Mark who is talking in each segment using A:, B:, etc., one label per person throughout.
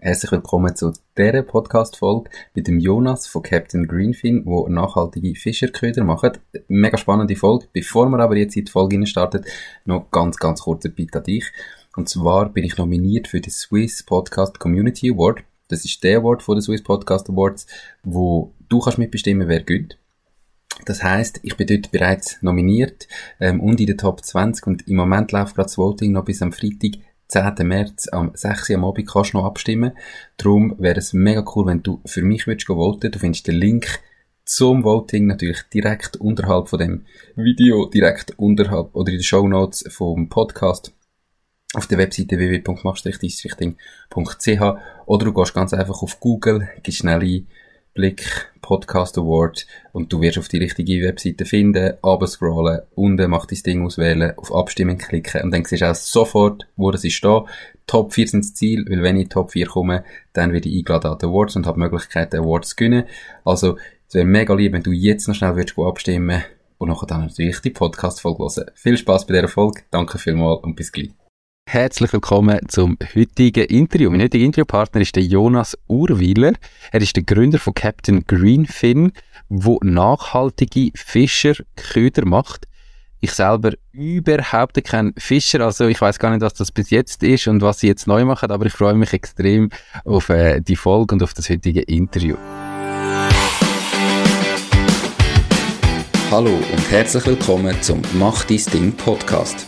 A: Herzlich willkommen zu dieser Podcast-Folge mit dem Jonas von Captain Greenfin, wo nachhaltige Fischerköder macht. Mega spannende Folge. Bevor wir aber jetzt in die Folge starten, noch ganz, ganz kurzer Bitte an dich. Und zwar bin ich nominiert für den Swiss Podcast Community Award. Das ist der Award von den Swiss Podcast Awards, wo du kannst mitbestimmen, wer gönnt. Das heißt, ich bin dort bereits nominiert ähm, und in der Top 20 und im Moment läuft gerade das Voting noch bis am Freitag 10. März am 6. Uhr am Abend kannst du noch abstimmen. Darum wäre es mega cool, wenn du für mich würdest voten. Du findest den Link zum Voting natürlich direkt unterhalb von dem Video, direkt unterhalb oder in den Show Notes vom Podcast auf der Webseite www.mach-ding.ch oder du gehst ganz einfach auf Google, gehst schnell ein Blick Podcast Award und du wirst auf die richtige Webseite finden, scrollen, unten mach dein Ding auswählen, auf Abstimmen klicken und dann siehst du auch sofort, wo das ist da. Top 4 sind das Ziel, weil wenn ich Top 4 komme, dann werde ich eingeladen an die Awards und habe die Möglichkeit, Awards zu gewinnen. Also, es wäre mega lieb, wenn du jetzt noch schnell würdest abstimmen und nachher dann natürlich die Podcast-Folge hören. Viel Spaß bei dieser Folge, danke vielmals und bis gleich. Herzlich willkommen zum heutigen Interview. Mein heutiger Interviewpartner ist der Jonas Urwiler. Er ist der Gründer von Captain Greenfin, wo nachhaltige Fischerköder macht. Ich selber überhaupt kein Fischer, also ich weiß gar nicht, was das bis jetzt ist und was sie jetzt neu machen, aber ich freue mich extrem auf äh, die Folge und auf das heutige Interview. Hallo und herzlich willkommen zum Mach dein Ding Podcast.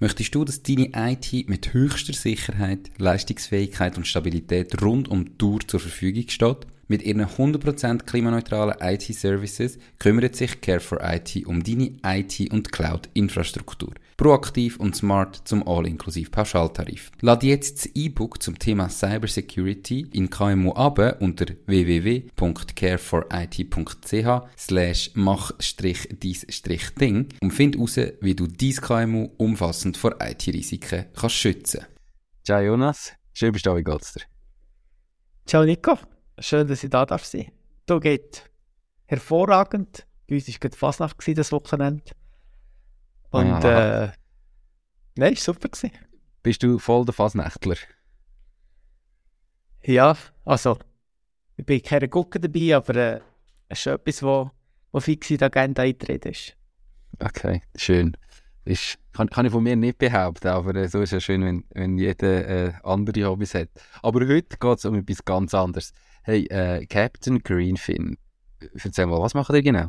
A: Möchtest du, dass deine IT mit höchster Sicherheit, Leistungsfähigkeit und Stabilität rund um die Tour zur Verfügung steht? Mit ihren 100% klimaneutralen IT-Services kümmert sich Care for IT um deine IT- und Cloud-Infrastruktur. Proaktiv und smart zum All-inklusiv Pauschaltarif. Lad jetzt das E-Book zum Thema Cybersecurity in KMU ab unter www.careforit.ch slash mach-dies-ding und find heraus, wie du dein KMU umfassend vor IT-Risiken kannst schützen. Ciao Jonas, schön bist du da, wie geht's dir?
B: Ciao Nico. Schön, dass ich da darf sein. Du geht hervorragend. Bei uns war gerade Fasnacht das Wochenende. Und ah. äh, nein, war super. Gewesen.
A: Bist du voll der Fasnächtler?
B: Ja, also, ich bin keine Gucke dabei, aber äh, es ist etwas, wo, wo fix in die Agenda eintreten ist.
A: Okay, schön. Ist, kann, kann ich von mir nicht behaupten, aber äh, so ist es schön, wenn, wenn jeder äh, andere Hobbys hat. Aber heute geht es um etwas ganz anderes. Hey, äh, Captain Greenfin, erzähl mal, was macht ihr genau?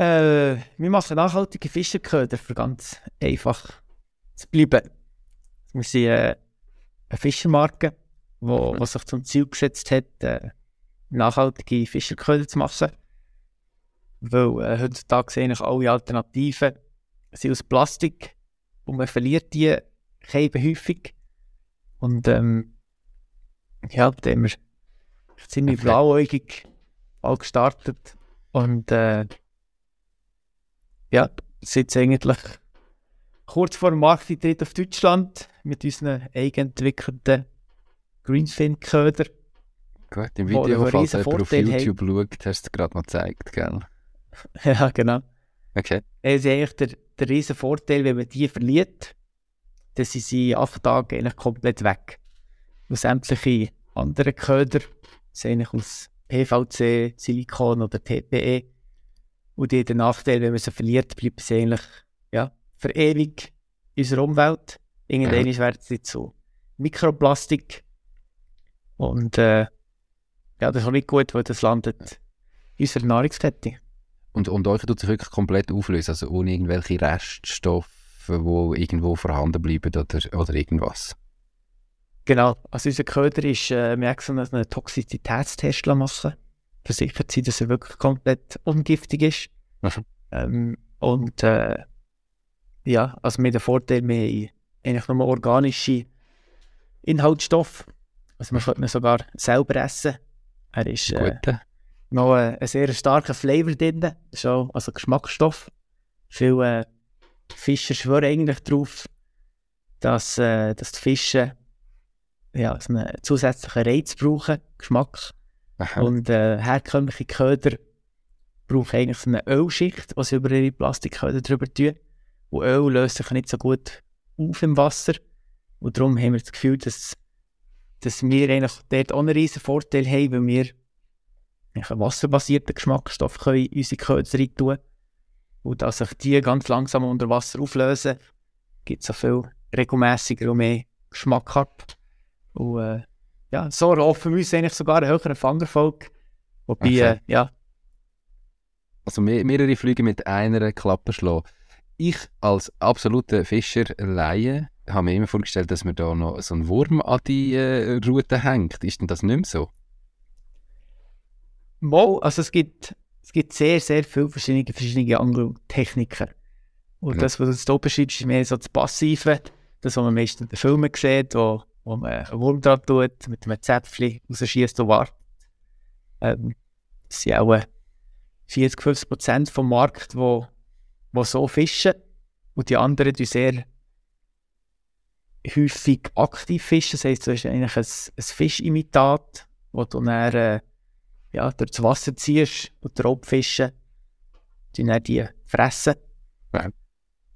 B: Äh, wir machen nachhaltige Fischerköder, für ganz einfach zu bleiben. Wir sind äh, eine Fischermarke, die mhm. sich zum Ziel gesetzt hat, äh, nachhaltige Fischerköder zu machen. Weil äh, heutzutage eigentlich alle Alternativen sind aus Plastik und man verliert die eben häufig. Und ähm, ja, da haben wir ziemlich okay. blauäugig all gestartet und äh, ja, sind eigentlich kurz vor dem Markteintritt auf Deutschland mit unseren eigenentwickelten Greenfin-Köder.
A: Gut, im Video, falls jemand auf YouTube haben. schaut, hast du es gerade mal gezeigt, gell?
B: ja, genau.
A: Okay.
B: Es ist eigentlich der, der riesen Vorteil, wenn man die verliert, dann sind sie acht Tage eigentlich komplett weg. Und sämtliche andere Köder sind eigentlich aus PVC, Silikon oder TPE. Und die, der Nachteil, wenn man sie verliert, bleibt sie eigentlich ja, für ewig in unserer Umwelt. Irgendwann ja. werden sie zu Mikroplastik. Und äh, ja, das ist auch nicht gut, weil das landet in unserer Nahrungskette.
A: Und, und euch tut sich wirklich komplett auflösen, also ohne irgendwelche Reststoffe, die irgendwo vorhanden bleiben oder, oder irgendwas?
B: Genau, also unser Köder ist, äh, wir haben einen Toxizitätstest machen versichert sein, dass er wirklich komplett ungiftig ist. Mhm. Ähm, und äh, ja, also mit dem Vorteil, wir haben eigentlich nur organische Inhaltsstoffe. Also man könnte ihn sogar selber essen. Er ist, äh, noch äh, einen sehr starken Flavor drin. Auch, also Geschmacksstoff. Viele äh, Fischer schwören eigentlich darauf, dass, äh, dass die Fische ja, einen zusätzlichen Reiz brauchen, Geschmack.
A: Aha.
B: Und äh, herkömmliche Köder brauchen eigentlich so eine Ölschicht, die sie über ihre Plastikköder drüber tun. Und Öl löst sich nicht so gut auf im Wasser. Und darum haben wir das Gefühl, dass, dass wir eigentlich dort auch einen riesen Vorteil haben, weil wir einen wasserbasierten Geschmacksstoff können in unsere Köder rein tun Und dass sich die ganz langsam unter Wasser auflösen, gibt es auch viel regelmäßiger und mehr Geschmack ab. Und äh, ja, so erhoffen wir uns eigentlich sogar einen höheren Fangerfolg. Wobei,
A: Okay.
B: äh, ja,
A: Also mehr, mehrere Flüge mit einer Klappe schlagen. Ich als absoluter Fischer-Laie habe mir immer vorgestellt, dass mir da noch so ein Wurm an die äh, Route hängt. Ist denn das nicht mehr so?
B: Mal, also es gibt, es gibt sehr, sehr viele verschiedene, verschiedene Angeltechniken. Und
A: Ja.
B: das, was du jetzt hier beschreibst, ist mehr so das Passive, das, was man meistens in den Filmen sieht, wo, wo man einen Wurm dran tut, mit einem Zäpfchen rausschießt und wartet. Ähm, das sind auch äh, 40, 50 Prozent vom Markt, wo, wo so fischen. Und die anderen die sehr häufig aktiv fischen. Das heisst, du hast eigentlich ein, ein Fischimitat, wo du dann äh, ja, durch das Wasser ziehst und die Raubfische die dann die fressen.
A: Ja.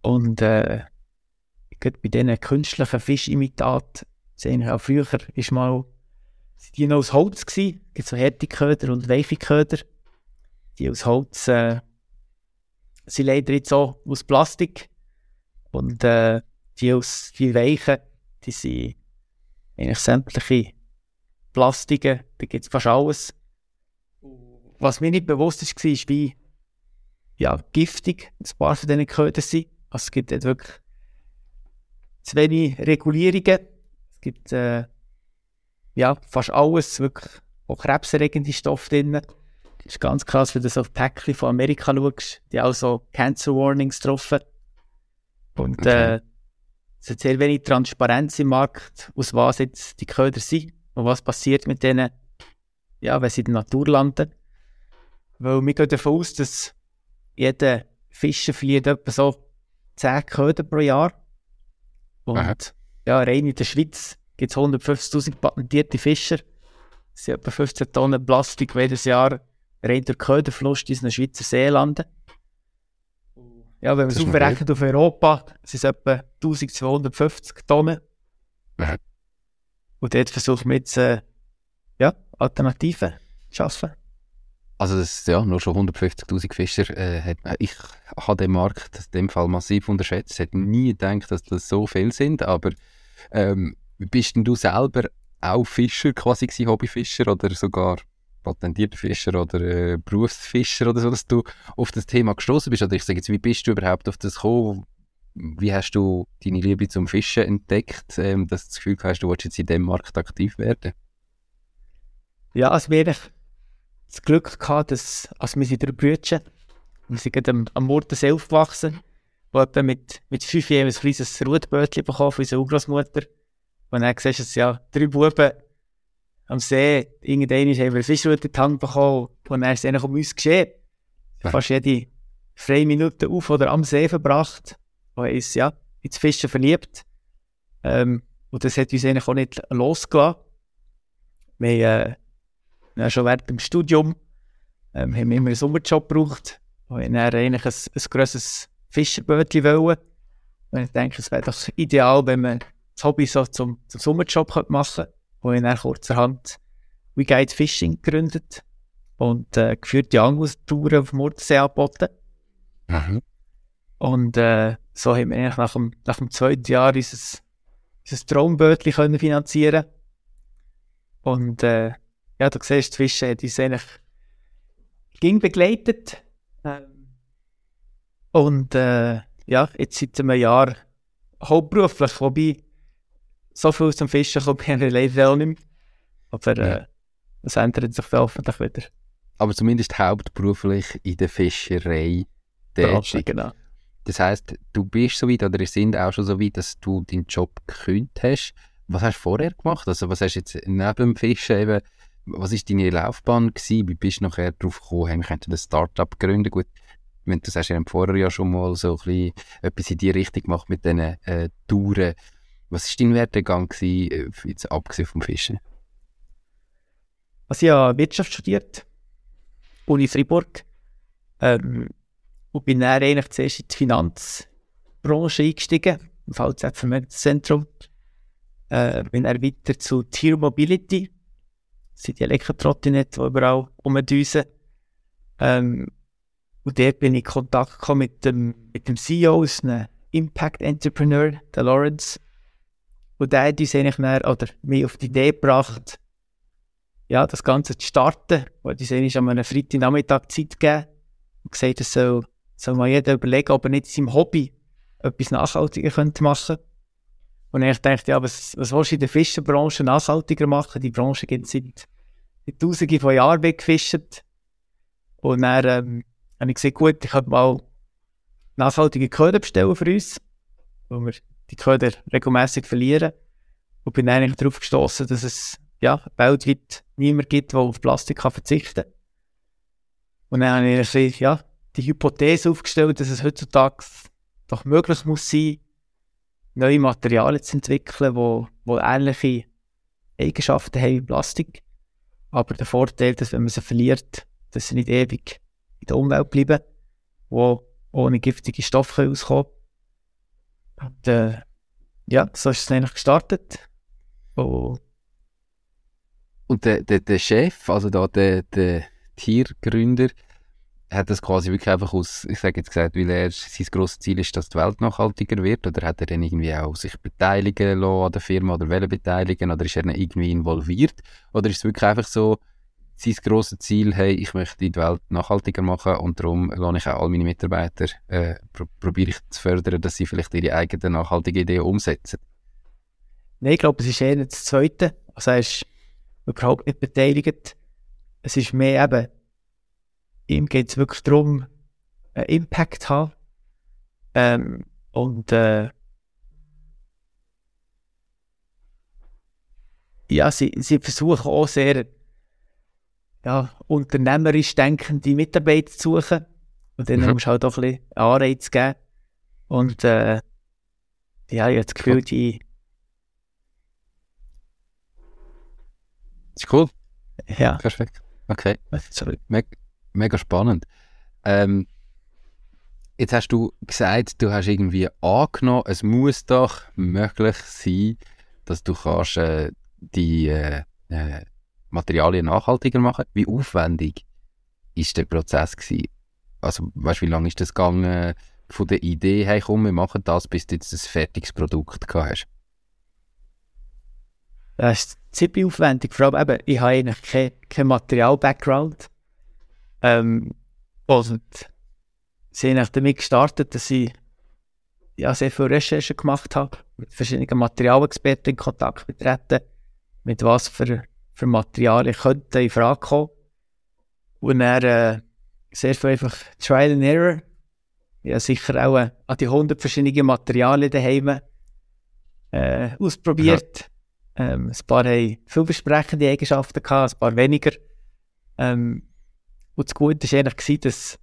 B: Und äh, bei diesen künstlichen Fischimitaten, das eigentlich auch früher ist mal, sind die noch aus Holz. Es gibt so harte Köder und weiche Köder. Die aus Holz äh, sind leider jetzt auch aus Plastik. Und äh, die aus die weichen, die sind eigentlich sämtliche Plastiken, da gibt es fast alles. Was mir nicht bewusst war, ist, wie ja, giftig ein paar von diesen Ködern sind. Also es gibt dort wirklich zu wenig Regulierungen. Es gibt äh, ja, fast alles, wirklich auch krebserregende Stoffe drin. Das ist ganz krass, wenn du so auf Päckchen von Amerika schaust, die auch so Cancer Warnings drauf. Und
A: Okay.
B: äh, es hat sehr wenig Transparenz im Markt, aus was jetzt die Köder sind und was passiert mit denen, ja, wenn sie in der Natur landen. Weil wir gehen davon aus, dass jeder Fischer verliert etwa so 10 Köder pro Jahr. Und
A: Aha.
B: Ja, rein in der Schweiz gibt es 150'000 patentierte Fischer. Das sind etwa 15 Tonnen Plastik jedes Jahr rein durch Köderfluss in den Schweizer See landen. Ja, wenn wir
A: Das
B: es aufrechnen auf Europa, sind es etwa 1250 Tonnen.
A: Ja.
B: Und dort versuchen wir jetzt äh, ja, Alternativen zu schaffen.
A: Also das ist ja nur schon 150'000 Fischer. Äh, hat, ich habe den Markt in dem Fall massiv unterschätzt. Ich hätte nie gedacht, dass das so viel sind. Aber ähm, bist denn du selber auch Fischer, quasi gewesen, Hobbyfischer oder sogar patentierter Fischer oder äh, Berufsfischer oder so, dass du auf das Thema gestoßen bist? Oder ich sage jetzt, wie bist du überhaupt auf das gekommen? Wie hast du deine Liebe zum Fischen entdeckt, ähm, dass du das Gefühl hast, du willst jetzt in diesem Markt aktiv werden?
B: Ja, also wir hatten das Glück gehabt, dass, also wir sind drei Brüder, wir sind am, am Mordensee aufgewachsen, etwa mit, mit fünf Jahren ein kleines Rutbötchen bekommen von unserer Urgroßmutter. Und dann siehst du, dass ja drei Buben am See, irgendwann haben wir eine Fischrute in die Hand bekommen und dann ist es um uns geschehen.
A: Ja.
B: Fast jede freie Minute auf oder am See verbracht und haben uns ja ins Fischen verliebt. Ähm, und das hat uns eigentlich auch nicht losgelassen. Wir haben, äh, schon während dem Studium ähm, haben wir immer einen Sommerjob gebraucht. Und ich dann eigentlich ein, ein grosses Fischerbötchen wollen. Und ich denke, es wäre doch ideal, wenn man das Hobby so zum, zum Sommerjob machen könnte. Und ich dann kurzerhand We Guide Fishing gegründet und äh, geführte Angeltouren auf dem Mordensee angeboten.
A: Mhm.
B: Und äh, so haben wir eigentlich nach dem, nach dem zweiten Jahr unser, unser Traumbötchen können finanzieren Und äh, ja, du siehst, das Fischen hat uns eigentlich ging begleitet. Und äh, ja, jetzt seit einem Jahr hauptberuflich, wobei so viel zum Fischen kommt mir leider auch nicht mehr. Aber
A: Ja.
B: äh, das ändert sich dann hoffentlich wieder.
A: Aber zumindest hauptberuflich in der Fischerei tätig.
B: Genau.
A: Das heisst, du bist so weit oder ihr sind auch schon so weit, dass du deinen Job gekündigt hast. Was hast du vorher gemacht? Also was hast du jetzt neben dem Fischen eben was ist deine Laufbahn gewesen? Wie bist du nachher darauf gekommen, hey, wir könnten ein Startup gründen? Gut, wenn du sagst, ihr habt vorher ja schon mal so ein bisschen etwas in die Richtung gemacht mit diesen äh, Touren. Was war dein Werdegang gewesen, äh, jetzt abgesehen vom Fischen?
B: Also ich habe Wirtschaft studiert, Uni Fribourg, ähm, und bin dann eigentlich zuerst in die Finanzbranche eingestiegen, im VZ Vermögenszentrum. Äh, bin dann weiter zu Tier Mobility, das sind die Elektrotrottinette, die überall rumdüsen. Ähm, und dort bin ich in Kontakt gekommen mit dem, mit dem CEO, ist ein Impact Entrepreneur, der Lawrence. Und der hat uns eigentlich mehr, oder mich auf die Idee gebracht, ja, das Ganze zu starten. Und uns eigentlich an einem Freitagnachmittag Zeit gegeben und gesagt, es soll, soll mal jeder überlegen, ob er nicht in seinem Hobby etwas nachhaltiger könnte machen könnte. Und ich dachte, ja, was, was willst du in der Fischerbranche nachhaltiger machen? Die Branche gibt seit, seit Tausenden von Jahren weggefischt. Und dann ähm, habe ich gesagt, gut, ich könnte mal nachhaltige Köder bestellen für uns, wo wir die Köder regelmäßig verlieren. Und bin eigentlich darauf gestoßen, dass es ja, weltweit niemand gibt, der auf Plastik kann verzichten kann. Und dann habe ich ja, die Hypothese aufgestellt, dass es heutzutage doch möglich muss sein, neue Materialien zu entwickeln, die, die ähnliche Eigenschaften haben wie Plastik. Aber der Vorteil, dass wenn man sie verliert, dass sie nicht ewig in der Umwelt bleiben, wo ohne giftige Stoffe auskommen. Und äh, ja, so ist es eigentlich gestartet.
A: Und, Und der, der, der Chef, also da der, der Tiergründer, hat das quasi wirklich einfach aus, ich sage jetzt gesagt, weil er sein grosses Ziel ist, dass die Welt nachhaltiger wird, oder hat er dann irgendwie auch sich beteiligen lassen an der Firma oder wollen beteiligen, oder ist er dann irgendwie involviert, oder ist es wirklich einfach so, sein grosses Ziel, hey, ich möchte die Welt nachhaltiger machen und darum lasse ich auch all meine Mitarbeiter, äh, pro probiere ich zu fördern, dass sie vielleicht ihre eigenen nachhaltigen Ideen umsetzen?
B: Nein, ich glaube, es ist eher das Zweite. Also er ist überhaupt nicht beteiligt. Es ist mehr eben ihm geht es wirklich darum, einen Impact zu haben. Ähm, und äh, ja, sie, sie versuchen auch sehr ja, unternehmerisch denkende Mitarbeiter zu suchen. Und dann mhm. musst du halt auch ein bisschen Anreiz geben. Und äh, ja, ich habe das Gefühl, die.
A: Das ist cool.
B: Ja.
A: Perfekt. Okay. Sorry mega spannend. Ähm, jetzt hast du gesagt, du hast irgendwie angenommen, es muss doch möglich sein, dass du kannst, äh, die äh, äh, Materialien nachhaltiger machen. Wie aufwendig ist der Prozess gewesen? Also, weißt wie lange ist das gegangen von der Idee, hey, komm, wir machen das, bis du jetzt ein fertiges Produkt gehabt hast?
B: Das ist ziemlich aufwendig. Vor allem eben, ich habe eigentlich keinen kein Material-Background. Ähm, und sie haben damit gestartet, dass ich ja, sehr viel Recherchen gemacht habe, mit verschiedenen Materialexperten in Kontakt getreten, mit was für, für Materialien könnten in Frage kommen. Und dann äh, sehr viel einfach Trial and Error. Ja, sicher auch äh, an die 100 verschiedenen Materialien daheim äh, ausprobiert. Ja. Ähm, ein paar haben vielversprechende Eigenschaften gehabt, ein paar weniger. Ähm, und das Gute war eigentlich, dass,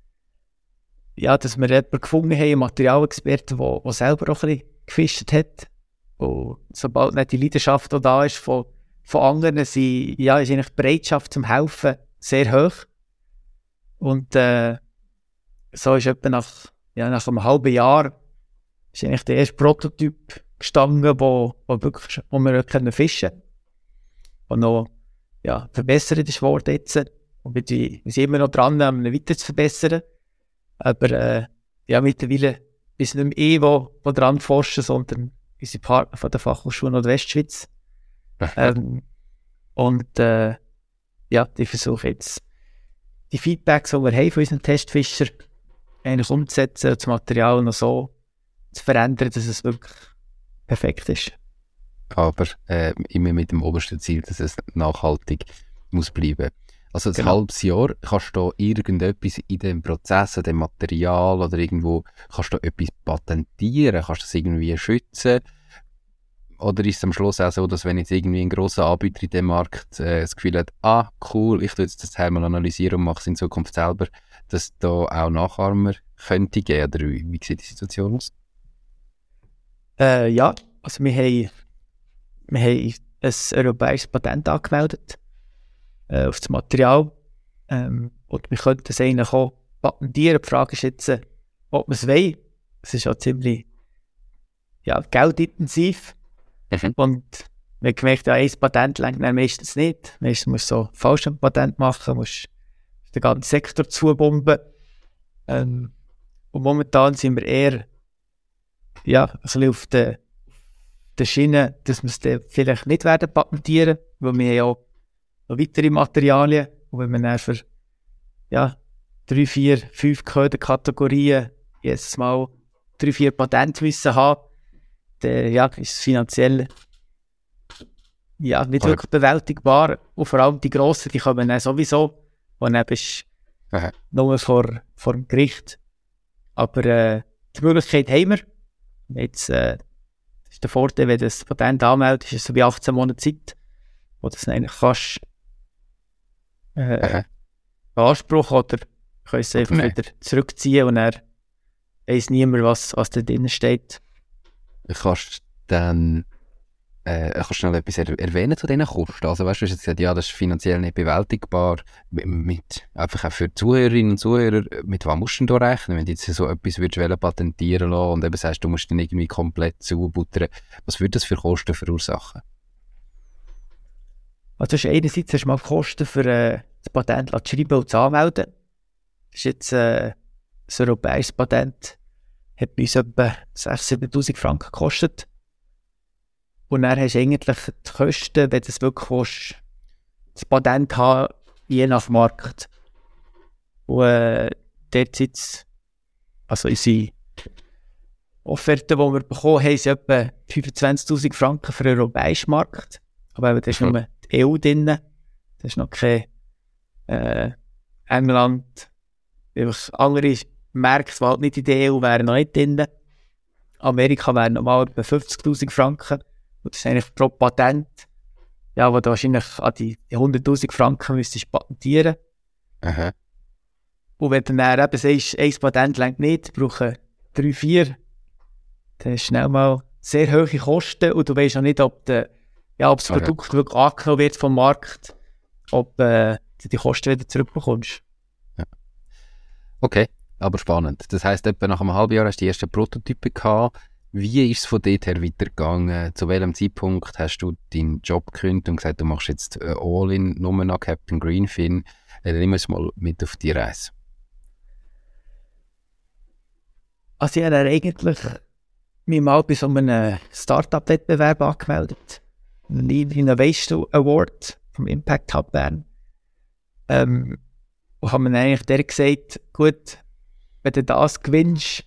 B: ja, dass wir jemanden gefunden haben, einen Materialexperten, der, der selber auch ein bisschen gefischt hat. Und sobald nicht die Leidenschaft auch da ist von, von anderen, sie, ja, ist die Bereitschaft zum Helfen sehr hoch. Und äh, so ist etwa nach, ja, nach einem halben Jahr ist eigentlich der erste Prototyp gestanden, wo, wo, wirklich, wo wir können fischen können. Und noch ja, verbessert ist worden jetzt. Und wir, sind immer noch dran, ihn weiter zu verbessern. Aber äh, ja, mittlerweile ist nicht mehr ich, wo dran forschen, sondern unsere Partner von der Fachhochschule Nordwestschweiz. ähm, und äh, ja, die versuchen jetzt die Feedbacks, die wir haben von unseren Testfischern, eigentlich umzusetzen, das Material noch so zu verändern, dass es wirklich perfekt ist.
A: Aber äh, immer mit dem obersten Ziel, dass es nachhaltig muss bleiben. Also ein genau. halbes Jahr kannst du irgendetwas in dem Prozess, in dem Material oder irgendwo, kannst du etwas patentieren, kannst du das irgendwie schützen. Oder ist es am Schluss auch so, dass wenn jetzt irgendwie ein grosser Anbieter in dem Markt äh, das Gefühl hat, ah, cool, ich tue jetzt das Teil mal analysieren und mache es in Zukunft selber, dass da auch Nachahmer könnte geben? Oder wie, wie sieht die Situation aus?
B: Äh, ja, also wir haben, wir haben ein europäisches Patent angemeldet äh, auf das Material. Ähm, und wir könnten es eigentlich auch patentieren. Die Frage ist jetzt, äh, ob wir es wollen. Es ist auch ziemlich ja, geldintensiv. Und wir haben gemerkt, ja, ein Patent lenkt meistens nicht. Meistens musst du so falsch ein Patent machen, musst den ganzen Sektor zubomben. Ähm, und momentan sind wir eher ja, ein bisschen auf der, der Schiene, dass wir es dann vielleicht nicht werden patentieren, weil wir ja auch noch weitere Materialien und wenn wir dann für ja, drei, vier, fünf Kategorien jedes Mal drei, vier Patente müssen haben, dann ja, ist finanziell ja, nicht wirklich bewältigbar. Und vor allem die Grossen, die kommen dann sowieso und dann bist
A: Aha.
B: du nur vor, vor dem Gericht. Aber äh, die Möglichkeit haben wir. Jetzt äh, ist der Vorteil, wenn du das Patent anmeldest, ist es so wie 18 Monate Zeit, wo du es eigentlich kannst äh,
A: Aha.
B: beanspruchen oder kannst es einfach
A: nein.
B: wieder zurückziehen und dann weiss niemand, was, was da drin steht.
A: Kannst dann äh, kannst schnell etwas er erwähnen zu diesen Kosten? Also weißt du, du hast jetzt gesagt, ja, das ist finanziell nicht bewältigbar. Mit, einfach auch für Zuhörerinnen und Zuhörer, mit was musst du da rechnen, wenn du jetzt so etwas würdest patentieren lassen und eben sagst, du musst dann irgendwie komplett zubuttern. Was würde das für Kosten verursachen?
B: Also das ist einerseits hast du mal Kosten für äh, das Patent zu schreiben und zu anmelden. Das ist jetzt äh, ein europäisches Patent. Hat bei uns etwa 6'000, 7'000 Franken gekostet. Und dann hast du eigentlich die Kosten, wenn du es wirklich willst, das Patent haben, je nach Markt. Und äh, dort es, also unsere Offerten, die wir bekommen haben, sind etwa 25'000 Franken für den europäischen Markt. Aber eben, da ist
A: Mhm.
B: nur die EU drin. Da ist noch kein äh, England. Einfach andere Märkte, die halt nicht in der EU wären, noch nicht drin. Amerika wären normal etwa 50'000 Franken. Und das ist eigentlich pro Patent. Ja, wo du wahrscheinlich an die, die 100'000 Franken müsstest patentieren.
A: Aha.
B: Und wenn du dann eben sagst, ein Patent längt nicht, brauchen drei, vier, dann hast du schnell mal sehr hohe Kosten und du weißt auch nicht, ob, de, ja, ob das
A: Okay.
B: Produkt wirklich angenommen wird vom Markt, ob äh, du die Kosten wieder zurückbekommst.
A: Okay, aber spannend. Das heisst, etwa nach einem halben Jahr hast du die ersten Prototypen gehabt. Wie ist es von dort her weitergegangen? Zu welchem Zeitpunkt hast du deinen Job gekündigt und gesagt, du machst jetzt äh, All-in nur noch Captain Greenfin? Äh, nimm uns mal mit auf die Reise.
B: Also ich habe eigentlich mich mal bei so einem Startup-Wettbewerb angemeldet. Lean Innovation Award vom Impact Hub Bern. Ähm, und haben mir eigentlich der gesagt, gut, wenn du das gewinnst,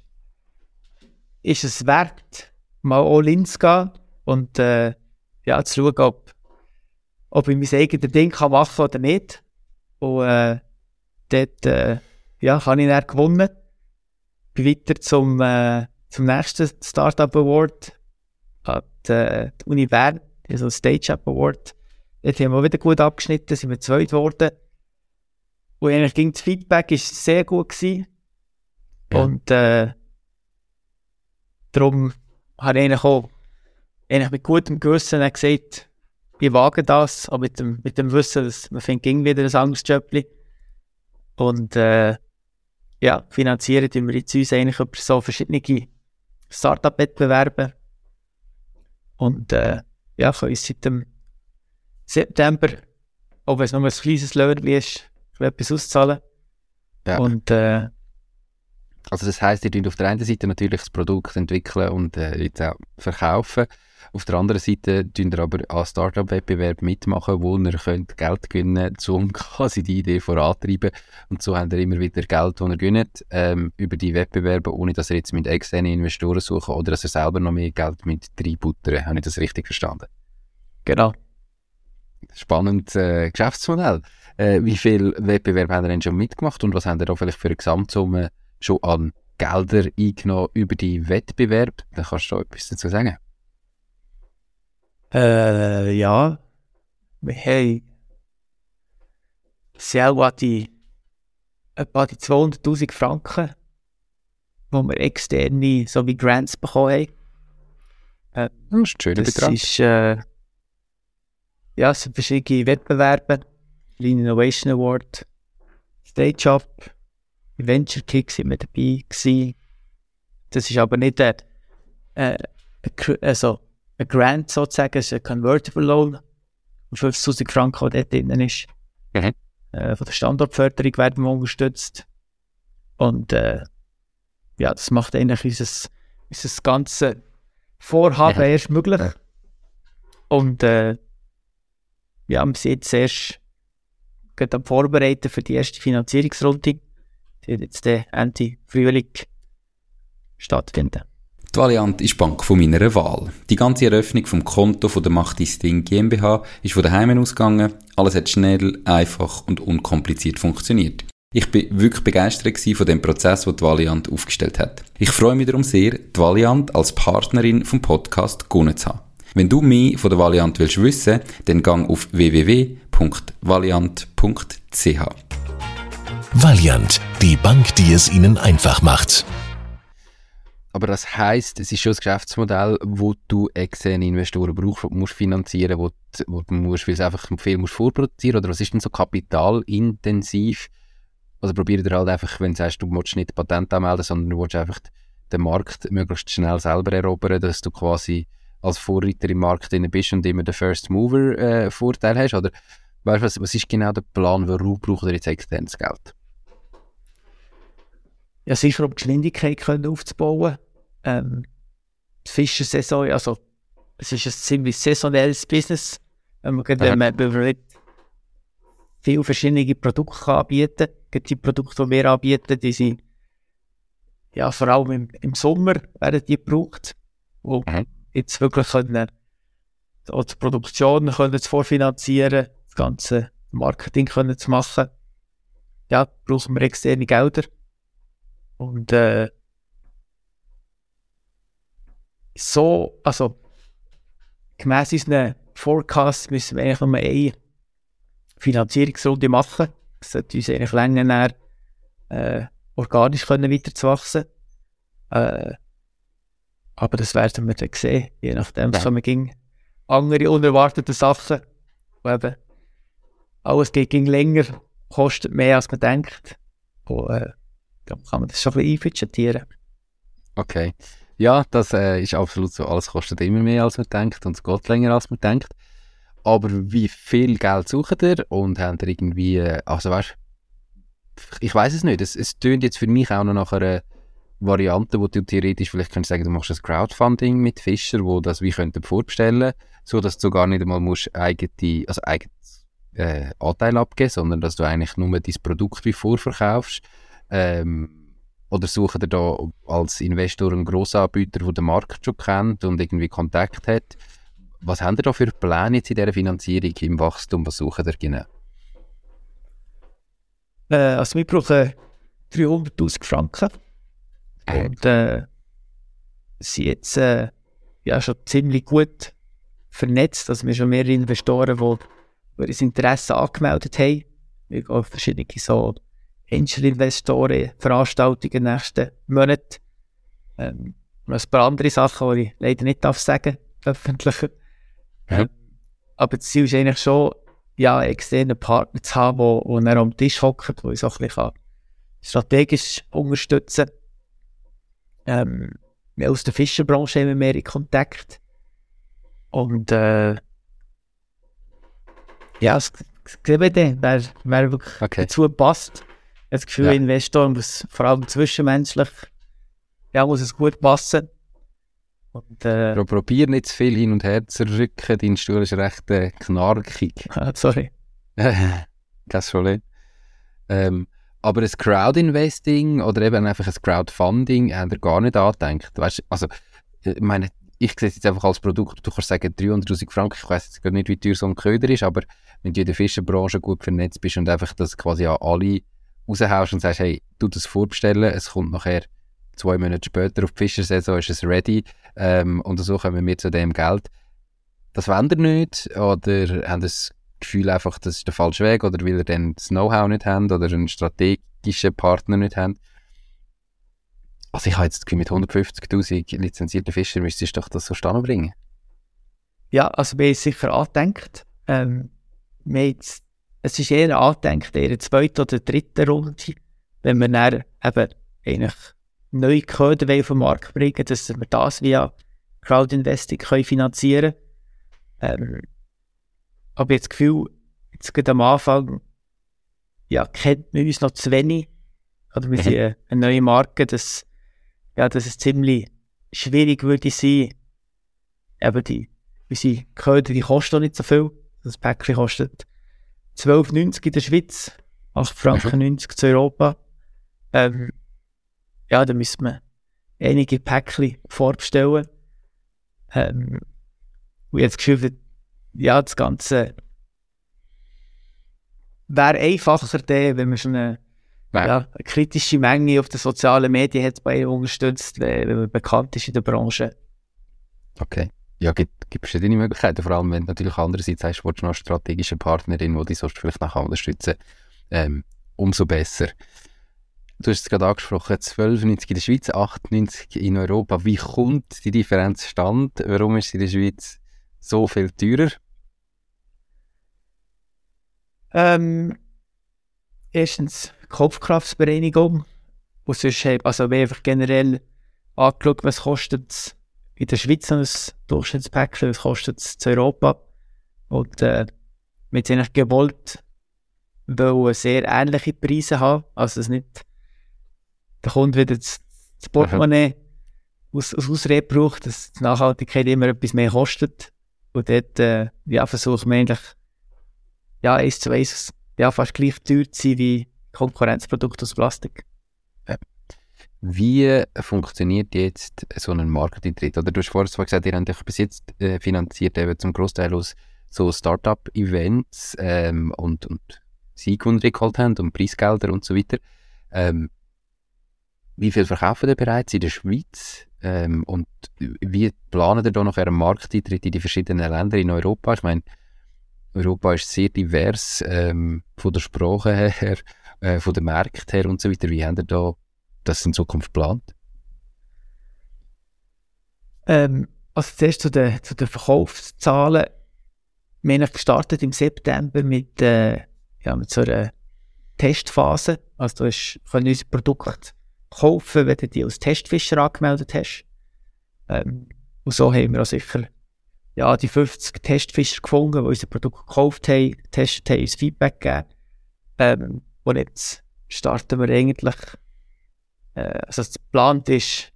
B: ist es wert, mal all in zu gehen und äh, ja, zu schauen, ob, ob ich mein eigenes Ding kann machen oder nicht. Und äh, dort äh, ja, habe ich dann gewonnen bin weiter zum, äh, zum nächsten Startup Award an der die Uni Bern, also Stage Up Award. Dort haben wir wieder gut abgeschnitten, sind wir zweit geworden. Und eigentlich ging das Feedback ist sehr gut gewesen.
A: Ja.
B: Und äh, darum habe ich eigentlich auch eigentlich mit gutem Gewissen gesagt, ich wage das, aber mit dem, mit dem Wissen, dass man findet ging wieder ein anderes Jobli. Und äh, ja, finanzieren tun wir jetzt uns eigentlich über so verschiedene Startup-Wettbewerbe. Und äh, ja, können uns seit dem September, auch wenn es nur ein kleines Löhnchen ist, etwas auszahlen.
A: Ja.
B: Und äh,
A: Also das heisst, ihr tut auf der einen Seite natürlich das Produkt entwickeln und äh, jetzt auch verkaufen. Auf der anderen Seite tun ihr aber an Startup-Wettbewerb mitmachen, wo ihr könnt Geld gewinnen könnt, um quasi die Idee vorantreiben. Und so habt ihr immer wieder Geld, das ihr gewinnt, ähm, über die Wettbewerbe, ohne dass ihr jetzt mit externen Investoren suchen oder dass ihr selber noch mehr Geld mit reinbuttern. Habe ich das richtig verstanden?
B: genau.
A: Spannendes äh, Geschäftsmodell. Äh, wie viel Wettbewerb habt ihr denn schon mitgemacht und was habt ihr da vielleicht für eine Gesamtsumme schon an Gelder eingenommen über die Wettbewerb? Da kannst du etwas dazu sagen.
B: Äh, ja. Wir haben selber die etwa die 200'000 Franken, wo wir externe so wie Grants bekommen haben.
A: Äh, das ist ein schöner
B: das
A: Betrag.
B: Ist, äh, ja, es sind verschiedene Wettbewerbe. Lean Innovation Award, Stage Up, Venture Kick sind wir dabei gewesen. Das ist aber nicht ein, äh, also ein Grant sozusagen, es ist ein Convertible Loan von 50'000 Franken, der dort drin ist.
A: Mhm.
B: Äh, von der Standortförderung werden wir unterstützt. Und äh, ja, das macht eigentlich unser, unser ganzes Vorhaben mhm. erst möglich. Mhm. Und äh, ja, wir sind jetzt erst gerade am Vorbereiten für die erste Finanzierungsrunde. Die jetzt Ende Frühling stattfinden.
A: Die Valiant ist Bank von meiner Wahl. Die ganze Eröffnung vom Konto von der Macht Ding GmbH ist von daheim ausgegangen. Alles hat schnell, einfach und unkompliziert funktioniert. Ich bin wirklich begeistert von dem Prozess, den die Valiant aufgestellt hat. Ich freue mich darum sehr, die Valiant als Partnerin vom Podcast gewonnen zu haben. Wenn du mehr von der Valiant willst wissen, dann gang auf www.valiant.ch.
C: Valiant, die Bank, die es Ihnen einfach macht.
A: Aber das heißt, es ist schon ein Geschäftsmodell, wo du externe Investoren brauchst, musst finanzieren, wo, wo du musst, weil es einfach viel musst vorproduzieren oder was ist denn so kapitalintensiv? Also probiere dir halt einfach, wenn du sagst, du willst nicht Patent anmelden, sondern du willst einfach den Markt möglichst schnell selber erobern, dass du quasi als Vorreiter im Markt drin bist und immer den First Mover äh, Vorteil hast? Oder weißt du, was, was ist genau der Plan, warum braucht ihr jetzt externes Geld?
B: Ja, sicher, um die Geschwindigkeit können aufzubauen. Ähm, die Fischersaison, also es ist ein ziemlich saisonelles Business. Wenn man, wenn man, man viele verschiedene Produkte anbieten kann. Die Produkte, die wir anbieten, die sind ja, vor allem im, im Sommer werden die gebraucht, wo mhm. jetzt wirklich können, die Produktion können zu vorfinanzieren, das ganze Marketing können zu machen. Ja, brauchen wir externe Gelder. Und äh, so, also gemäss unseren Forecasts müssen wir eigentlich nur eine Finanzierungsrunde machen. Das sollte uns eigentlich länger äh, organisch können weiterzuwachsen. Äh, aber das werden wir dann sehen, je nachdem, was ja. wir ging. Andere unerwartete Sachen, wo eben alles ging länger, kostet mehr als man denkt. Und, äh, da kann man das schon ein bisschen.
A: Okay. Ja, das äh, ist absolut so. Alles kostet immer mehr, als man denkt und es geht länger, als man denkt. Aber wie viel Geld sucht ihr und habt ihr irgendwie, äh, also weißt ich weiß es nicht. Es, es tönt jetzt für mich auch noch nach einer Variante, wo du theoretisch vielleicht könntest sagen, du machst ein Crowdfunding mit Fischer, wo das wie könnten vorbestellen, so dass du gar nicht einmal musst eigene, also eigene äh, Anteil abgeben, sondern dass du eigentlich nur dein Produkt wie vorverkaufst. Ähm, oder sucht ihr da als Investor einen Grossanbieter, der den Markt schon kennt und irgendwie Kontakt hat? Was haben ihr da für Pläne jetzt in dieser Finanzierung, im Wachstum? Was sucht ihr genau?
B: Äh, also wir brauchen 300'000 Franken. Okay. Und äh, sind jetzt äh, ja, schon ziemlich gut vernetzt. Also wir schon mehrere Investoren, die ihr Interesse angemeldet haben. Wir gehen verschiedene so Angel-Investoren, Veranstaltungen nächsten Monat. Ähm, ein paar andere Sachen, die ich leider nicht darf sagen, öffentlich. Ja. Ähm, aber das Ziel ist eigentlich schon, ja, externe Partner zu haben, die, die dann am Tisch hocken, die uns auch ein bisschen strategisch unterstützen ähm, wir aus der Fischerbranche haben wir mehr in Kontakt. Und äh, ja, das sehen wir dann, wer, wer wirklich okay. dazu passt das Gefühl, ja. Investor muss vor allem zwischenmenschlich, ja, muss es gut passen.
A: Und, äh, Probier nicht zu viel hin und her zu rücken, dein Stuhl ist recht äh, knarkig.
B: Ah, sorry.
A: Kein Problem. Ähm, aber ein Crowdinvesting oder eben einfach ein Crowdfunding haben wir gar nicht angedenkt. Weißt, also, ich meine, ich sehe es jetzt einfach als Produkt, du kannst sagen 300'000 Franken, ich weiß jetzt gar nicht, wie teuer so ein Köder ist, aber wenn du in der Fischerbranche gut vernetzt bist und einfach das quasi an alle raushaust und sagst, hey, du das vorbestellen, es kommt nachher zwei Monate später auf die Fischersaison, ist es ready ähm, und so kommen wir zu dem Geld. das wollt ihr nicht? Oder ihr das Gefühl einfach, das ist der falsche Weg? Oder weil ihr dann das Know-how nicht habt oder einen strategischen Partner nicht habt? Also ich habe jetzt das mit 150'000 lizenzierten Fischern müsstest du doch das so bringen.
B: Ja, also wir haben sicher angedenkt. Ähm, wir haben jetzt, es ist eher angedenkt, eher eine zweite oder dritte Runde, wenn wir dann eben eigentlich neue Köder auf den Markt bringen, dass wir das via Crowdinvesting können finanzieren ähm, Aber jetzt das Gefühl, jetzt gerade am Anfang, ja, kennt man uns noch zu wenig. Oder wir sind eine, eine neue Marke, dass, ja, dass es ziemlich schwierig würde sein, eben die, unsere Köder, die kosten nicht so viel. Das Päckchen kostet 12,90 in der Schweiz, 8 Franken 90 mhm. zu Europa. Ähm, ja, da müssen wir einige Päckchen vorbestellen. Ähm, und jetzt Gefühl, ja, das Ganze wäre einfacher, dann, wenn man schon eine, ja. eine, kritische Menge auf den sozialen Medien hat bei unterstützt, wenn, wenn man bekannt ist in der Branche.
A: Okay. Ja, gibt, gibt verschiedene Möglichkeiten, vor allem wenn du natürlich andererseits sagst, du noch eine strategische Partnerin, die dich sonst vielleicht nachher unterstützen, ähm, umso besser. Du hast es gerade angesprochen, 12,90 in der Schweiz, 8,90 in Europa. Wie kommt die Differenz stand? Warum ist sie in der Schweiz so viel teurer?
B: Ähm, erstens Kopfkraftsbereinigung. Und sonst, also einfach generell angeschaut, was kostet es in der Schweiz ein Durchschnittspäckchen, was kostet es in Europa. Und äh, wir haben eigentlich gewollt, weil sehr ähnliche Preise haben. Also es nicht da kommt wieder das, das Portemonnaie aus, aus Ausrede braucht, dass die Nachhaltigkeit immer etwas mehr kostet. Und dort äh, ja, versuchen wir eigentlich ja, eins zu eins ja, fast gleich teuer zu sein wie Konkurrenzprodukte aus Plastik.
A: Wie funktioniert jetzt so ein Markteintritt? Oder du hast vorhin gesagt, ihr habt euch bis jetzt äh, finanziert eben zum Großteil aus so Startup-Events ähm, und, und Siegkunden geholt haben und Preisgelder und so weiter. Ähm, wie viel verkaufen ihr bereits in der Schweiz? Ähm, und wie planen ihr da noch einen Markteintritt in die verschiedenen Länder in Europa? Ich meine, Europa ist sehr divers, ähm, von der Sprache her, äh, von den Märkten her und so weiter. Wie habt ihr da das in Zukunft geplant?
B: Ähm, also zuerst zu den, zu den Verkaufszahlen. Wir haben gestartet im September mit, äh, ja, mit so einer Testphase. Also ist, können unsere Produkte kaufen, wenn du die als Testfischer angemeldet hast. Ähm, und so haben wir auch sicher ja, die 50 Testfischer gefunden, die unser Produkt gekauft haben, getestet haben, uns Feedback gegeben. Ähm, und jetzt starten wir eigentlich, äh, also das geplant ist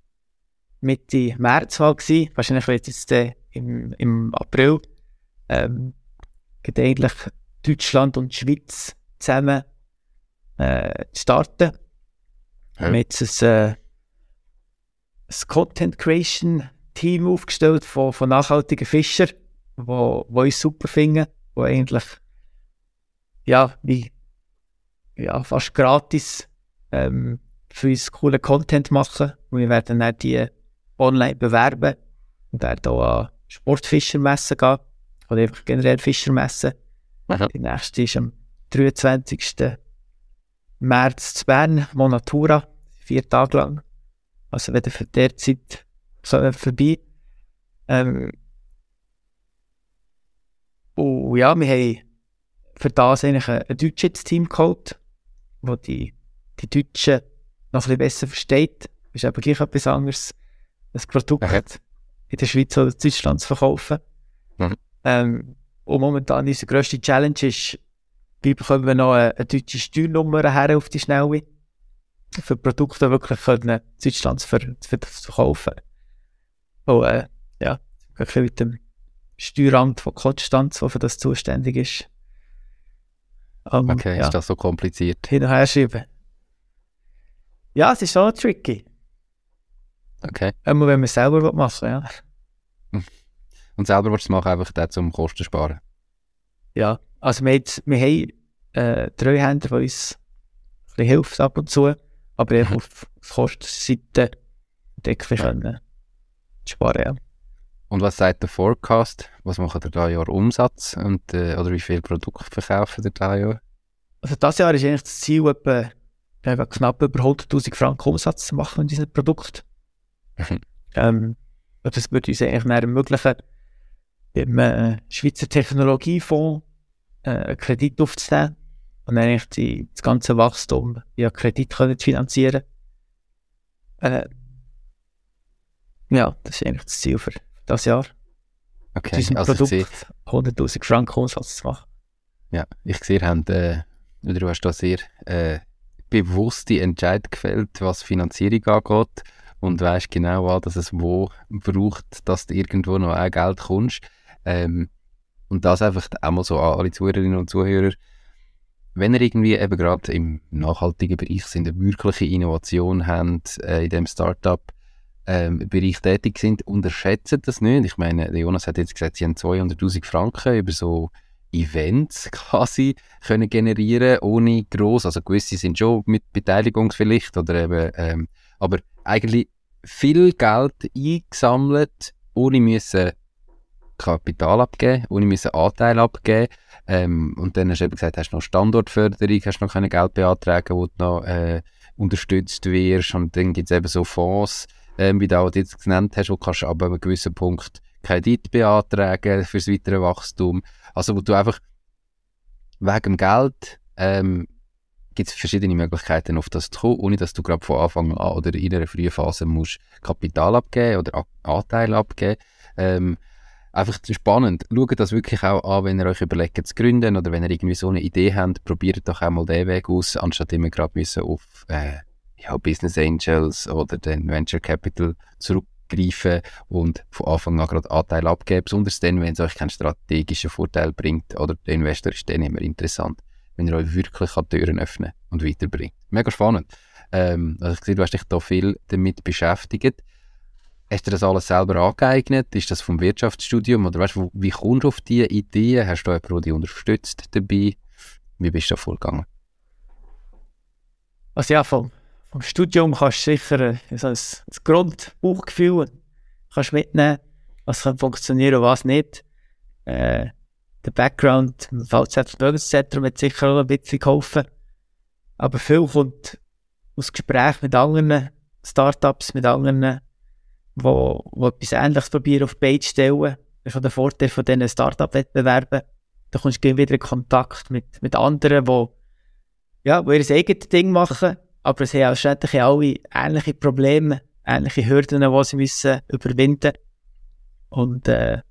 B: Mitte März halt gewesen, wahrscheinlich wird jetzt äh, im, im April, ähm, geht eigentlich Deutschland und Schweiz zusammen äh, starten. Wir haben jetzt ein, äh, ein Content Creation Team aufgestellt von, von nachhaltigen Fischern, wo, wo uns super finden, wo eigentlich ja, wie, ja, fast gratis ähm, für uns coolen Content machen. Und wir werden dann die online bewerben und werden auch an Sportfischermessen gehen oder einfach generell Fischermessen. Aha. Die nächste ist am 23. März zu Bern, Monatura, vier Tage lang. Also wieder für der Zeit so, vorbei. Ähm, und ja, wir haben für das eigentlich ein, ein deutsches Team geholt, wo die, die Deutschen noch ein bisschen besser versteht. Ist aber gleich etwas anderes, das Produkt okay. in der Schweiz oder in Deutschland zu verkaufen. Mhm. Ähm, und momentan unsere grösste Challenge ist, wie bekommen wir noch eine, eine deutsche Steuernummer her auf die Schnelle, für Produkte wirklich können, in Deutschland zu, ver zu verkaufen. Und äh, ja, wirklich mit dem Steueramt von Konstanz, der für das zuständig ist.
A: Um, okay, ja, ist das so kompliziert?
B: Hin und her schieben. Ja, es ist schon tricky.
A: Okay.
B: Immer wenn man es selber machen ja.
A: Und selber willst du es machen, einfach das, um Kosten zu sparen?
B: Ja, also wir, jetzt, wir haben äh, Treuhänder, die uns bisschen hilft ab und zu, aber mhm. auf Kostenseite decken wir können sparen, ja.
A: Und was sagt der Forecast? Was macht ihr da Jahr Umsatz? Und, äh, oder wie viel Produkte verkaufen ihr da Jahr?
B: Also das Jahr ist eigentlich das Ziel, etwa ja, knapp über 100'000 Franken Umsatz zu machen mit diesem Produkt.
A: Mhm.
B: ähm, das würde uns eigentlich ermöglichen, beim äh, Schweizer Technologiefonds äh, einen Kredit aufzunehmen und dann eigentlich die, das ganze Wachstum via Kredit können zu finanzieren. Äh, ja, das ist eigentlich das Ziel für das Jahr.
A: Okay,
B: diesem
A: also
B: Produkt
A: sehe,
B: 100'000 Franken Umsatz zu machen.
A: ja, ich sehe, habt, äh, du hast da sehr äh, bewusste Entscheidung gefällt, was Finanzierung angeht und weißt genau, an, dass es wo braucht, dass du irgendwo noch ein Geld kommst. Ähm, und das einfach auch mal so an alle Zuhörerinnen und Zuhörer. Wenn ihr irgendwie eben gerade im nachhaltigen Bereich sind, eine wirkliche Innovation habt, äh, in dem Startup, ähm, Bereich tätig sind, unterschätzt das nicht. Ich meine, Jonas hat jetzt gesagt, sie haben 200'000 Franken über so Events quasi können generieren, ohne groß, also gewisse sind schon mit Beteiligung vielleicht, oder eben, ähm, aber eigentlich viel Geld eingesammelt, ohne müssen Kapital abgeben, ohne müssen Anteil abgeben. Ähm, und dann hast du eben gesagt, hast noch Standortförderung, hast noch kein Geld beantragen, wo du noch äh, unterstützt wirst. Und dann gibt es eben so Fonds, ähm, wie du auch jetzt genannt hast, wo du kannst ab einem gewissen Punkt Kredit beantragen fürs weitere Wachstum. Also wo du einfach wegen dem Geld ähm, gibt es verschiedene Möglichkeiten, auf das zu kommen, ohne dass du gerade von Anfang an oder in einer frühen Phase musst Kapital abgeben oder A Anteil abgeben. Ähm, einfach spannend. Schaut das wirklich auch an, wenn ihr euch überlegt zu gründen oder wenn ihr irgendwie so eine Idee habt, probiert doch auch mal den Weg aus, anstatt immer gerade müssen auf äh, ja, Business Angels oder den Venture Capital zurückgreifen und von Anfang an gerade Anteil abgeben, besonders dann, wenn es euch keinen strategischen Vorteil bringt oder der Investor ist dann immer interessant, wenn ihr euch wirklich an Türen öffnen und weiterbringt. Mega spannend. Ähm, also ich sehe, du hast dich da viel damit beschäftigt. Hast du das alles selber angeeignet? Ist das vom Wirtschaftsstudium? Oder weißt du, wie kommst du auf diese Ideen? Hast du jemanden, der unterstützt dabei? Wie bist du da vorgegangen?
B: Also ja, vom, vom Studium kannst du sicher so ein, ein Grundbauchgefühl kannst mitnehmen, was kann funktionieren und was nicht. Äh, der Background im VZ-Vermögenszentrum hat sicher auch ein bisschen geholfen. Aber viel kommt aus Gesprächen mit anderen Startups, mit anderen, wo, wo etwas Ähnliches probieren auf die Beine zu stellen. Das ist auch der Vorteil von diesen Startup-Wettbewerben. Da kommst du wieder in Kontakt mit, mit anderen, die ja, wo ihr eigenes Ding machen, aber es haben schlussendlich alle ähnliche Probleme, ähnliche Hürden, die sie müssen überwinden Und äh,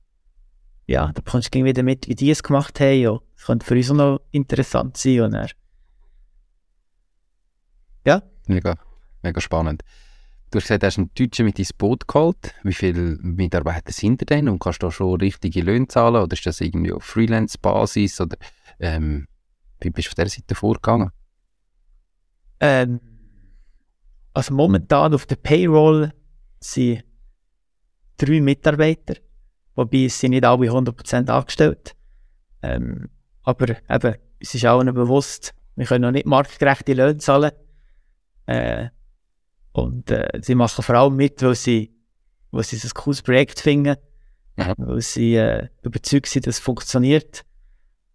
B: ja, da bekommst du wieder mit, wie die es gemacht haben. Ja, das könnte für uns auch noch interessant sein. Und dann, ja,
A: Mega, mega spannend. Du hast gesagt, du hast einen Deutschen mit ins Boot geholt. Wie viele Mitarbeiter sind ihr denn? Und kannst du da schon richtige Löhne zahlen? Oder ist das irgendwie auf Freelance-Basis? Oder ähm, wie bist du auf dieser Seite vorgegangen?
B: Ähm, also momentan auf der Payroll sind drei Mitarbeiter, wobei es sind nicht alle 100% angestellt. Ähm, aber eben, es ist allen bewusst, wir können noch nicht marktgerechte Löhne zahlen. Äh, und äh, sie machen vor allem mit, weil sie, weil sie ein cooles Projekt finden,
A: Ja.
B: weil sie äh, überzeugt sind, dass es funktioniert.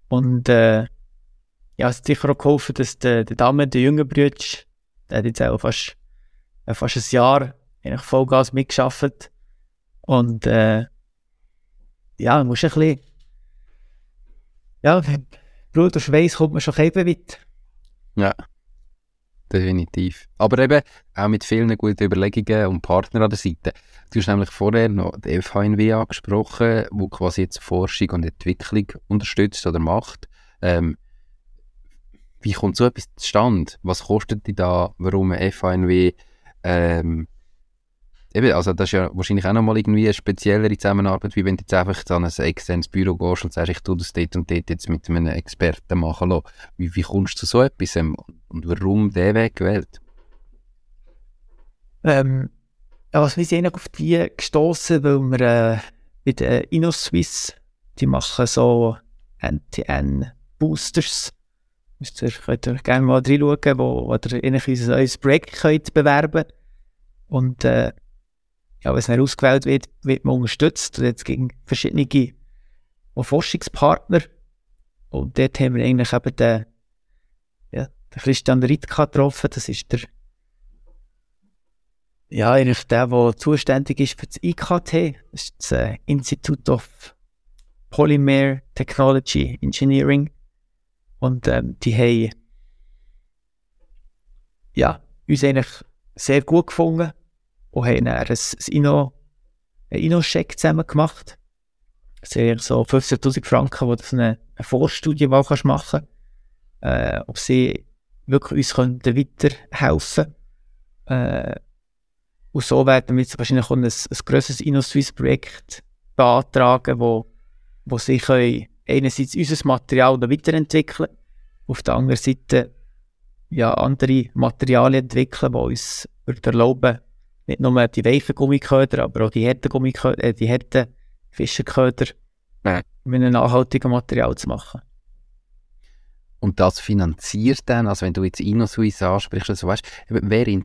B: Und äh, ja, es hat sicher auch geholfen, dass der, der Dame, der jüngere Bruder, der hat jetzt auch fast, äh, fast ein Jahr eigentlich Vollgas mitgeschafft. Und äh, ja, man muss ein bisschen, ja, Blut und Schweiß kommt man schon eben weit.
A: Ja, definitiv. Aber eben auch mit vielen guten Überlegungen und Partnern an der Seite. Du hast nämlich vorher noch die FHNW angesprochen, wo quasi jetzt Forschung und Entwicklung unterstützt oder macht. Ähm, wie kommt so etwas zustande? Was kostet die da? Warum eine FHNW? Ähm, eben, also das ist ja wahrscheinlich auch nochmal irgendwie eine speziellere Zusammenarbeit, wie wenn du jetzt einfach an ein externes Büro gehst und sagst, ich tue das dort und dort jetzt mit einem Experten machen lassen. Wie, wie kommst du zu so etwas ähm, und warum der Weg gewählt?
B: Ähm, was wir sind auf die gestoßen, weil wir äh, mit äh, InnoSwiss, die machen so NTN-Boosters. Müsst ihr, könnt ihr gerne mal reinschauen, wo, wo ihr unser neues Projekt könnt bewerben Und äh, ja, wenn es ausgewählt wird, wird man unterstützt. Und jetzt gegen verschiedene Forschungspartner. Und dort haben wir eigentlich eben den, ja, den Christian Ritka getroffen. Das ist der, ja, eigentlich der, der zuständig ist für das IKT. Das ist das äh, Institute of Polymer Technology Engineering. Und ähm, die haben ja, uns eigentlich sehr gut gefunden und haben dann ein, ein Inno, einen Inno-Check zusammen gemacht. Das sind so 15.000 Franken, wo du eine, eine Vorstudie mal kannst machen äh, ob sie wirklich uns können weiterhelfen können. Äh, und so werden wir jetzt wahrscheinlich ein, ein grosses InnoSwiss-Projekt beantragen, wo, wo sie können einerseits unser Material weiterentwickeln, auf der anderen Seite ja, andere Materialien entwickeln, die uns erlauben, nicht nur die weichen Gummiköder, aber auch die harten Gummiköder, äh, die harten Fischerköder ja. mit einem nachhaltigen Material zu machen.
A: Und das finanziert dann, also wenn du jetzt InnoSwiss ansprichst, also weißt, wer in,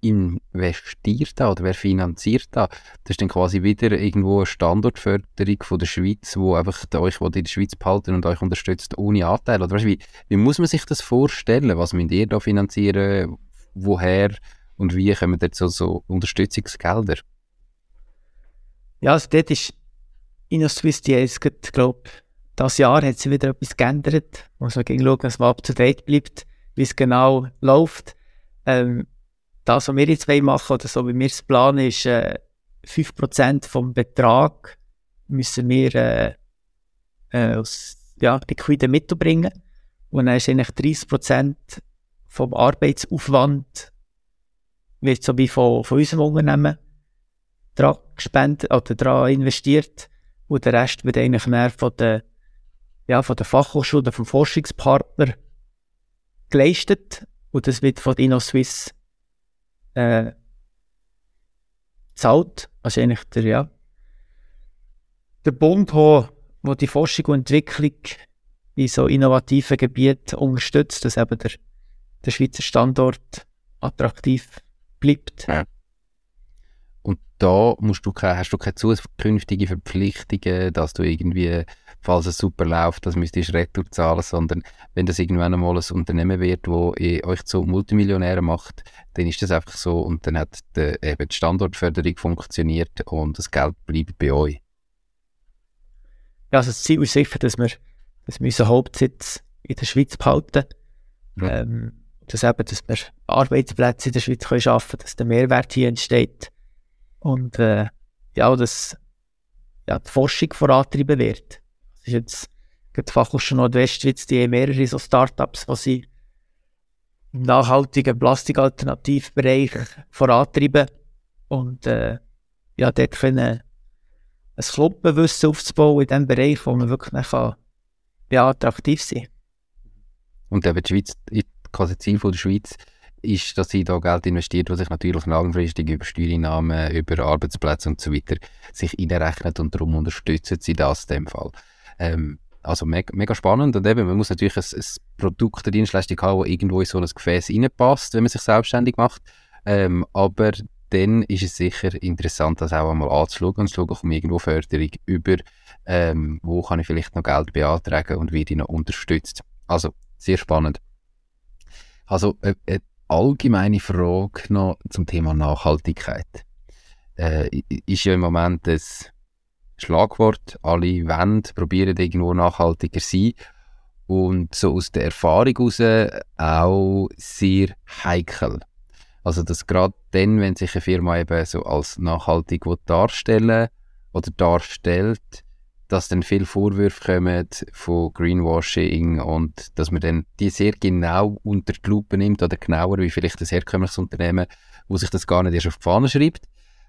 A: investiert da oder wer finanziert da? Das ist dann quasi wieder irgendwo eine Standortförderung von der Schweiz, wo einfach euch in der Schweiz behalten und euch unterstützt ohne Anteil. Oder weißt, wie, wie muss man sich das vorstellen? Was müsst ihr da finanzieren? Woher und wie kommen dort so, Unterstützungsgelder?
B: Ja, also dort ist InnoSwiss, die ist, glaube das Jahr hat sich wieder etwas geändert. Muss man schauen, dass man up to date bleibt, wie es genau läuft. Ähm, das, was wir jetzt machen oder so wie wir es planen, ist äh, 5% vom Betrag müssen wir äh, äh, aus ja, liquiden Mitteln bringen. Und dann ist eigentlich 30% vom Arbeitsaufwand wird so wie von, von unserem Unternehmen dran gespendet oder dran investiert. Und der Rest wird eigentlich mehr von der, ja, von der Fachhochschule oder vom Forschungspartner geleistet. Und das wird von InnoSwiss äh, zahlt. Also der, ja, der Bund, wo, wo die Forschung und Entwicklung in so innovativen Gebieten unterstützt, dass eben der, der Schweizer Standort attraktiv bleibt. Ja.
A: Und da musst du hast du keine zukünftige Verpflichtungen, dass du irgendwie, falls es super läuft, das müsstest du retour zahlen, sondern wenn das irgendwann einmal ein Unternehmen wird, wo euch zu Multimillionären macht, dann ist das einfach so und dann hat die, eben die Standortförderung funktioniert und das Geld bleibt bei euch.
B: Ja, also das Ziel ist sicher, dass wir, dass wir unseren Hauptsitz in der Schweiz behalten. Ja. Ähm, dass, eben, dass wir Arbeitsplätze in der Schweiz können schaffen können, dass der Mehrwert hier entsteht. Und äh, ja, dass ja, die Forschung vorantreiben wird. Das ist jetzt die Fachhochschule Nordwestschweiz, die haben mehrere so Startups, die sie im nachhaltigen Plastikalternativbereich vorantreiben. Und äh, ja, dort können ein Klumpenwissen aufzubauen in dem Bereich, wo man wirklich kann, ja, attraktiv sein
A: Und eben die Schweiz, quasi Ziel von der Schweiz ist, dass sie da Geld investiert, was sich natürlich langfristig über Steuereinnahmen, über Arbeitsplätze und so weiter sich einrechnet und darum unterstützen sie das in dem Fall. Ähm, also mega, mega, spannend und eben, man muss natürlich ein, ein Produkt, eine Dienstleistung haben, die irgendwo in so ein Gefäß reinpasst, wenn man sich selbstständig macht. Ähm, aber dann ist es sicher interessant, das auch einmal anzuschauen und zu schauen, kommt irgendwo Förderung über, ähm, wo kann ich vielleicht noch Geld beantragen und wie die noch unterstützt. Also, sehr spannend. Also, äh, eine allgemeine Frage noch zum Thema Nachhaltigkeit. Äh, ist ja im Moment das Schlagwort, alle wollen, probieren irgendwo nachhaltiger sein und so aus der Erfahrung heraus auch sehr heikel. Also dass gerade dann, wenn sich eine Firma eben so als nachhaltig darstellen oder darstellt, dass dann viele Vorwürfe kommen von Greenwashing und dass man dann die sehr genau unter die Lupe nimmt oder genauer wie vielleicht ein herkömmliches Unternehmen, wo sich das gar nicht erst auf die Fahne schreibt.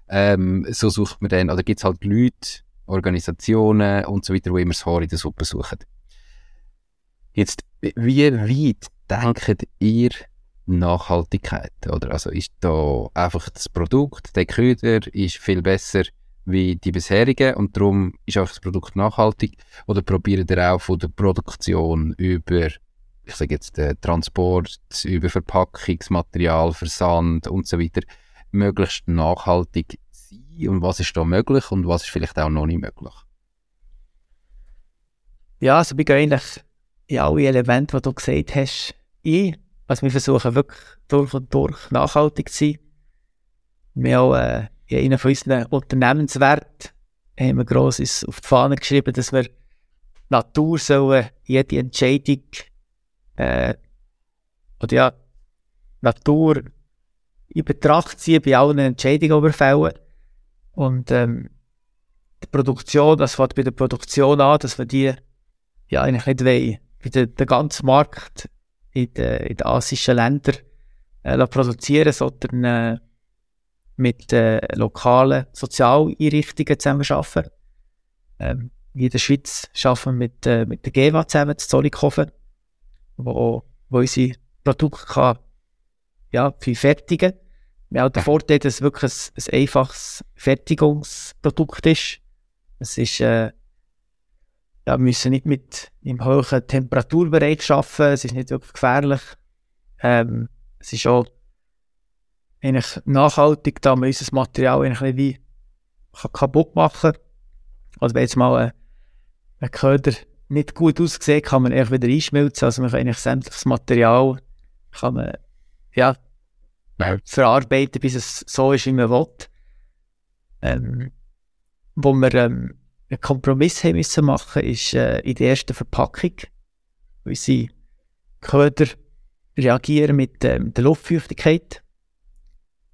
A: Ähm, so sucht man dann, oder gibt es halt Leute, Organisationen und so weiter, die immer das Haar in der Suppe suchen. Jetzt, wie weit denkt ihr Nachhaltigkeit? Oder also ist da einfach das Produkt, der Köder ist viel besser wie die bisherigen und darum ist auch das Produkt nachhaltig oder probiert ihr auch von der Produktion über ich sage jetzt den Transport, über Verpackungsmaterial, Versand und so weiter möglichst nachhaltig sein und was ist da möglich und was ist vielleicht auch noch nicht möglich?
B: Ja, also wir gehen eigentlich in alle Elemente, die du gesagt hast, ein. Also wir versuchen wirklich durch und durch nachhaltig zu sein. Wir haben auch äh, in einem von unseren Unternehmenswerten haben wir grosses auf die Fahne geschrieben, dass wir Natur sollen jede Entscheidung äh, oder ja, Natur in Betracht ziehen bei allen Entscheidungen, die wir fällen. Und ähm, die Produktion, das fängt bei der Produktion an, dass wir die ja eigentlich nicht wollen, bei der, der ganzen Markt in den, in den asischen Ländern äh, produzieren, sondern äh, mit äh, lokalen Sozialeinrichtungen zusammenarbeiten. Ähm, in der Schweiz arbeiten wir mit, äh, mit der GEWA zusammen, zu Zollikofen, wo, wo unsere Produkte kann, ja, viel fertigen Wir haben den Vorteil, dass es wirklich ein, ein einfaches Fertigungsprodukt ist. Es ist, äh, ja, wir müssen nicht mit im hohen Temperaturbereich arbeiten, es ist nicht wirklich gefährlich. Ähm, es ist auch eigentlich nachhaltig, da man unser Material eigentlich wie kann kaputt machen kann. Also wenn jetzt mal ein, ein Köder nicht gut aussieht, kann man einfach wieder einschmelzen. Also man kann eigentlich sämtliches Material kann man, ja, verarbeiten, bis es so ist, wie man will. Ähm, wo wir ähm, einen Kompromiss haben müssen machen, ist äh, in der ersten Verpackung. Unsere Köder reagieren mit, äh, mit der Luftfeuchtigkeit.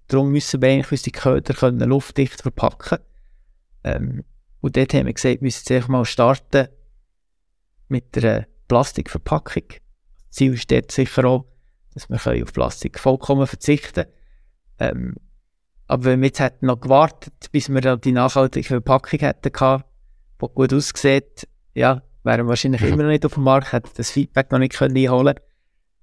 B: Darum müssen wir eigentlich unsere Köder können luftdicht verpacken. Ähm, und dort haben wir gesagt, wir müssen jetzt einfach mal starten mit einer Plastikverpackung. Das Ziel ist dort sicher auch, dass wir auf Plastik vollkommen verzichten ähm, Aber wenn wir jetzt hätten noch gewartet, bis wir die nachhaltige Verpackung hätten gehabt, die gut aussieht, ja, wären wir wahrscheinlich immer noch nicht auf dem Markt, hätten das Feedback noch nicht können einholen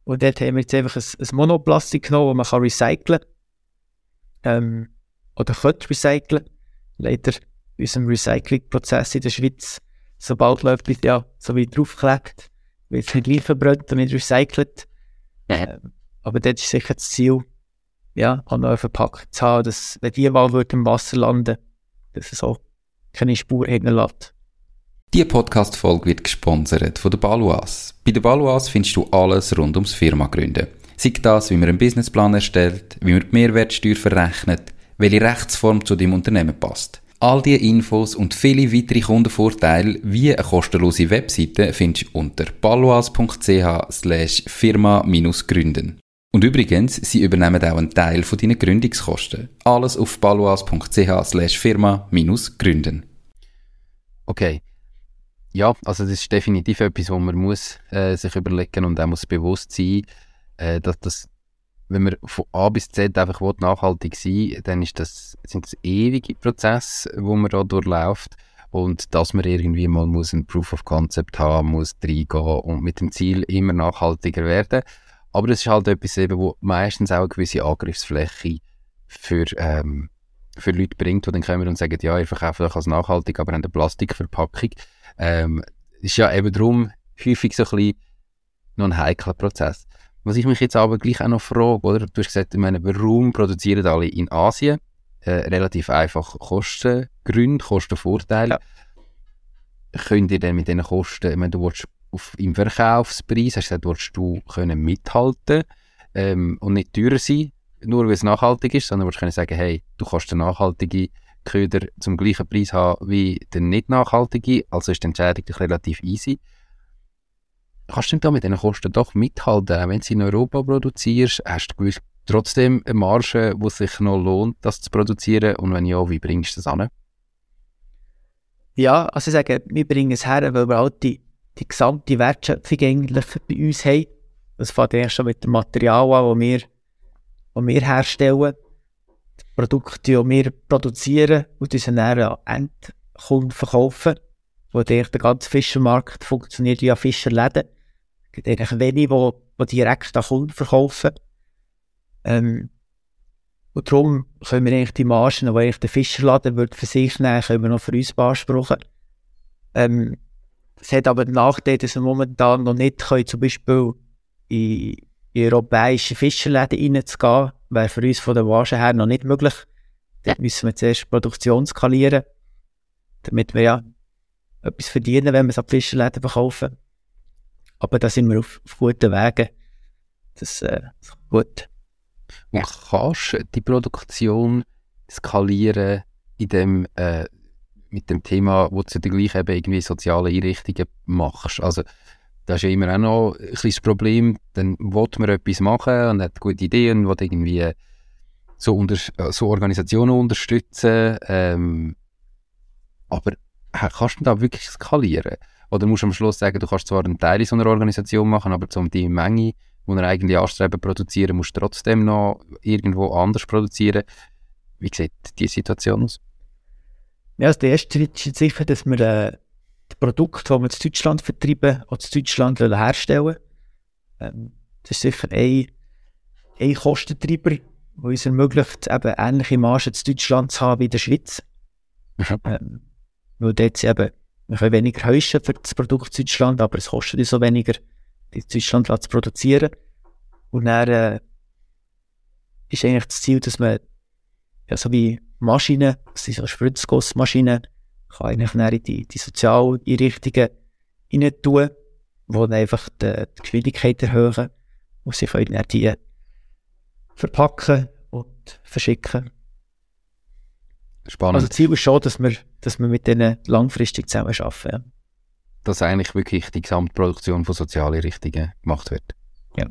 B: Und dort haben wir jetzt einfach ein, ein Monoplastik genommen, das man kann recyceln kann. Ähm, oder könnte recyceln. Leider in unserem Recyclingprozess in der Schweiz, sobald man etwas ja, so wie draufklebt, wird es nicht verbrannt und nicht recycelt. Ähm, aber dort ist sicher das Ziel, ja, an einer Verpackung zu haben, dass, wenn die mal im Wasser landen, dass es auch keine Spur hinterlässt.
A: Diese Podcast-Folge wird gesponsert von der Baluas. Bei der Baluas findest du alles rund ums Firma gründen. Sei das, wie man einen Businessplan erstellt, wie man die Mehrwertsteuer verrechnet, welche Rechtsform zu deinem Unternehmen passt. All diese Infos und viele weitere Kundenvorteile wie eine kostenlose Webseite findest du unter paloas.ch slash firma-gründen. Und übrigens, sie übernehmen auch einen Teil von deinen Gründungskosten. Alles auf paloas.ch slash firma-gründen. Okay. Ja, also das ist definitiv etwas, wo man muss äh, sich überlegen und auch muss bewusst sein, äh, dass das wenn man von A bis Z einfach nachhaltig sein will, dann ist das, sind das ewige Prozesse, wo man da durchläuft. Und dass man irgendwie mal muss ein Proof of Concept haben muss, reingehen und mit dem Ziel immer nachhaltiger werden. Aber das ist halt etwas eben, wo meistens auch eine gewisse Angriffsfläche für, ähm, für Leute bringt, die dann kommen und sagen, ja, ihr verkauft euch als nachhaltig, aber habt eine Plastikverpackung. Ähm, ist ja eben darum häufig so ein bisschen noch ein heikler Prozess. Was ich mich jetzt aber gleich auch noch frage, oder? Du hast gesagt, ich meine, warum produzieren alle in Asien? Äh, relativ einfach Kostengründe, Kostenvorteile. Ja. Könnt ihr denn mit diesen Kosten, ich meine, du willst auf, im Verkaufspreis, hast du gesagt, willst du können mithalten ähm, und nicht teurer sein, nur weil es nachhaltig ist, sondern willst können sagen, hey, du kannst den nachhaltigen Köder zum gleichen Preis haben wie den nicht nachhaltigen, also ist die Entscheidung relativ easy kannst du da mit diesen Kosten doch mithalten? Wenn du in Europa produzierst, hast du trotzdem eine Marge, wo es sich noch lohnt, das zu produzieren? Und wenn ja, wie bringst du das an?
B: Ja, also ich sage, wir bringen es her, weil wir halt die, die gesamte Wertschöpfung eigentlich bei uns haben. Das fängt erst schon mit dem Material an, das wir, wir herstellen. Die Produkte, die wir produzieren und diese dann an Endkunden verkaufen. Wo der, ganze Fischermarkt funktioniert via Fischerläden gibt eigentlich wenige, die, die direkt an Kunden verkaufen. Ähm, und darum können wir eigentlich die Margen, die eigentlich der Fischerladen würde für sich nehmen, können wir noch für uns beanspruchen. Ähm, es hat aber den Nachteil, dass wir momentan noch nicht können, zum Beispiel in, in europäische Fischerläden reinzugehen. Wäre für uns von der Marge her noch nicht möglich. Dort müssen wir zuerst Produktion skalieren, damit wir ja etwas verdienen, wenn wir es ab Fischerläden verkaufen. Aber da sind wir auf, auf guten Wegen. Das äh, ist gut.
A: Und kannst du die Produktion skalieren in dem, äh, mit dem Thema, wo du gleich eben irgendwie soziale Einrichtungen machst? Also, das ist ja immer auch noch ein kleines Problem. Dann will man etwas machen und hat gute Ideen und will irgendwie so, unter, so Organisationen unterstützen. Ähm, aber kannst du da wirklich skalieren? Oder musst du am Schluss sagen, du kannst zwar einen Teil in so einer Organisation machen, aber um die Menge, die wir eigentlich anstreben, produzieren, musst du trotzdem noch irgendwo anders produzieren. Wie sieht die Situation aus?
B: Ja, also der erste Schritt ist sicher, dass wir äh, das Produkt, das wir in Deutschland vertreiben, auch in Deutschland herstellen ähm, Das ist sicher ein, ein Kostentreiber, der uns ermöglicht, eben ähnliche Margen in Deutschland zu haben wie in der Schweiz.
A: Ja.
B: Ähm, weil dort eben, wir können weniger heischen für das Produkt in Deutschland, aber es kostet uns so weniger, in Deutschland zu produzieren. Und dann äh, ist eigentlich das Ziel, dass man ja, so wie Maschinen, das sind so Spritzgussmaschinen, kann eigentlich dann in die, die Sozialeinrichtungen rein tun, die dann einfach die, die Geschwindigkeit erhöhen und sie können dann die verpacken und verschicken.
A: Spannend.
B: Also Ziel ist schon, dass wir, dass wir mit denen langfristig zusammen arbeiten. Ja.
A: Dass eigentlich wirklich die Gesamtproduktion von Sozialeinrichtungen gemacht wird.
B: Ja.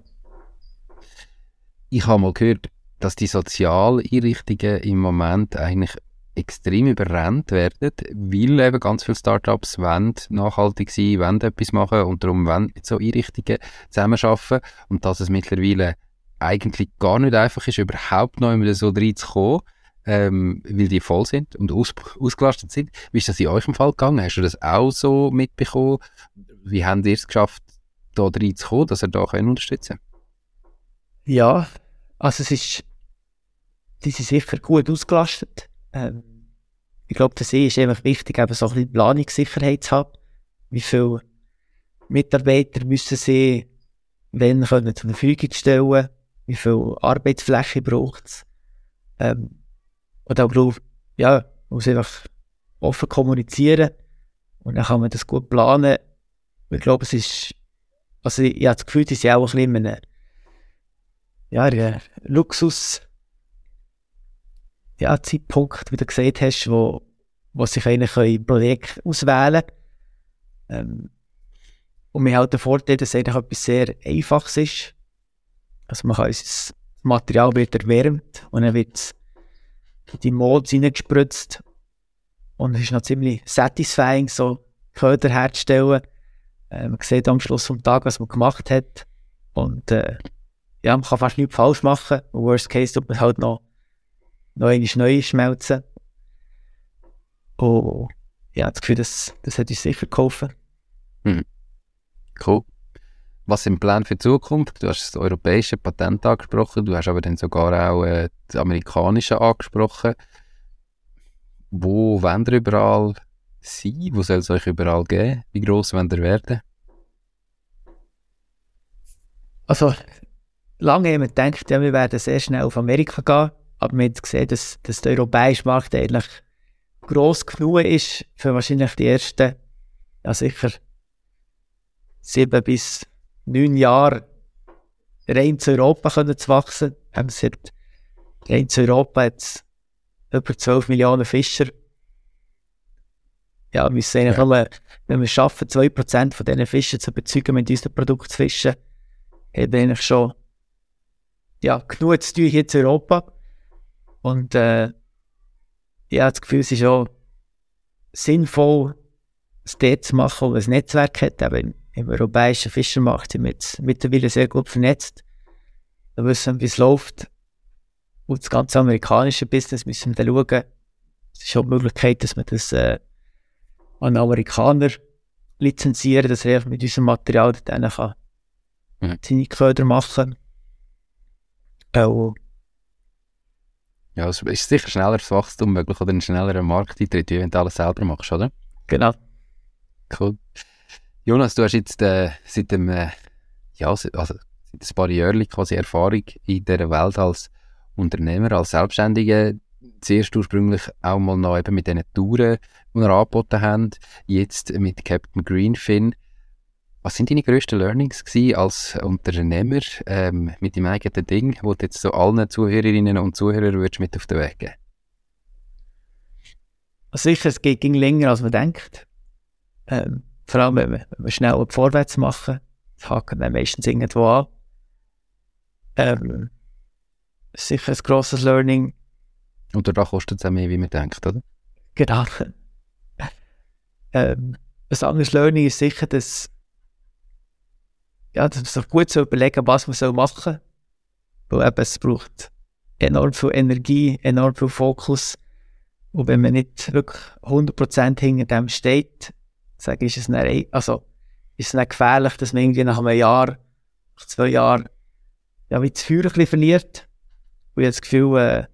A: Ich habe mal gehört, dass die Sozialeinrichtungen im Moment eigentlich extrem überrannt werden, weil eben ganz viele Startups wollen nachhaltig sein, wollen etwas machen und darum wollen mit so Einrichtungen zusammenarbeiten und dass es mittlerweile eigentlich gar nicht einfach ist, überhaupt noch immer so reinzukommen, ähm, weil die voll sind und aus, ausgelastet sind. Wie ist das in eurem Fall gegangen? Hast du das auch so mitbekommen? Wie habt ihr es geschafft, da reinzukommen, dass ihr da unterstützen
B: Ja, also es ist, die sind sicher gut ausgelastet. Ähm, ich glaube, für sie ist einfach wichtig, eben so ein bisschen Planungssicherheit zu haben. Wie viele Mitarbeiter müssen sie wenn können zur Verfügung stellen, wie viel Arbeitsfläche braucht es. Ähm, und auch, glaube ja, man muss einfach offen kommunizieren und dann kann man das gut planen. Ich glaube, es ist, also ich, ich habe das Gefühl, die sind auch ein bisschen in einem, ja, in Luxus, ja, Zeitpunkt, wie du gesagt hast, wo, wo sich eigentlich ein Projekt auswählen ähm, Und wir haben den Vorteil, dass eigentlich etwas sehr Einfaches ist. Also man kann das Material wird erwärmt und dann wird es die Molds reingespritzt. Und es ist noch ziemlich satisfying, so Köder herzustellen. Äh, man sieht am Schluss vom Tag, was man gemacht hat. Und äh, ja, man kann fast nichts falsch machen. Im Worst Case tut man halt noch, noch einmal neu schmelzen. Und ja, das Gefühl, das, das hat uns sicher geholfen.
A: Hm. Cool. Was sind Pläne für die Zukunft? Du hast das europäische Patent angesprochen, du hast aber dann sogar auch äh, das amerikanische angesprochen. Wo wollt ihr überall sein? Wo soll es euch überall geben? Wie gross wollt ihr werden?
B: Also, lange haben wir gedacht, ja, wir werden sehr schnell auf Amerika gehen, aber wir haben gesehen, dass, dass der europäische Markt eigentlich gross genug ist, für wahrscheinlich die ersten, ja sicher, sieben bis neun Jahre rein zu Europa können zu wachsen. Ähm, es hat, rein zu Europa hat über 12 Millionen Fischer. Ja, wir müssen eigentlich
A: Ja.
B: nur, wenn wir es schaffen, 2% von diesen Fischen zu überzeugen, mit unserem Produkt zu fischen, haben wir eigentlich schon ja, genug zu tun hier in Europa. Und äh, ja, das Gefühl, es ist auch sinnvoll, es dort zu machen, wo ein Netzwerk hat. Eben im, europäischen Fischermarkt sind wir mittlerweile sehr gut vernetzt. Da wissen wir, wie es läuft. Und das ganze amerikanische Business müssen wir dann schauen. Es ist auch die Möglichkeit, dass wir das äh, an Amerikaner lizenzieren, dass er mit unserem Material dann kann
A: Mhm.
B: seine Köder machen Auch
A: Ja, es ist sicher schnelleres Wachstum möglich oder ein schnellerer Markteintritt, wenn du alles selber machst, oder?
B: genau.
A: Cool. Jonas, du hast jetzt äh, seit dem, äh, ja, also seit ein paar Jahren quasi Erfahrung in dieser Welt als Unternehmer, als Selbstständiger. zuerst ursprünglich auch mal noch eben mit diesen Touren, die wir angeboten haben, jetzt mit Captain Greenfin. Was sind deine grössten Learnings als Unternehmer ähm, mit dem eigenen Ding, wo du jetzt so allen Zuhörerinnen und Zuhörern würdest mit auf den Weg geben?
B: Sicher, es ging länger, als man denkt. Ähm, vor allem, wenn wir, wenn schnell vorwärts machen, das haken dann meistens irgendwo an. Ähm, sicher ein grosses Learning.
A: Und da kostet es auch mehr, wie man denkt, oder?
B: Genau. ähm, ein anderes Learning ist sicher, dass ja, dass man sich gut zu überlegen, was man soll machen soll. Weil eben, es braucht enorm viel Energie, enorm viel Fokus. Und wenn man nicht wirklich 100% hinter dem steht, sage ich, ist es dann, also, ist es dann gefährlich, dass man irgendwie nach einem Jahr, nach zwei Jahren, ja, wie das Feuer ein bisschen verliert. Und ich habe das Gefühl, äh,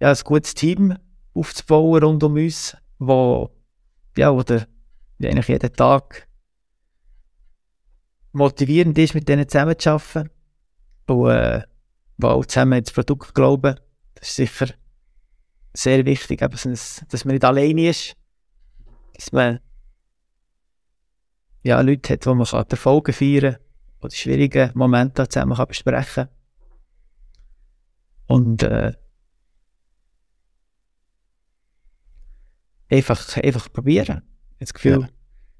B: ja, ein gutes Team aufzubauen rund um uns, wo, ja, wo der, eigentlich jeden Tag motivierend ist, mit denen zusammen zu arbeiten. Und, äh, wo auch zusammen ins Produkt glauben. Das ist sicher sehr wichtig, dass man nicht alleine ist. Dass man ja, Leute hat, wo man kann Erfolge feiern kann oder schwierige Momente zusammen kann besprechen Und äh, einfach, einfach probieren. Das Gefühl, ja.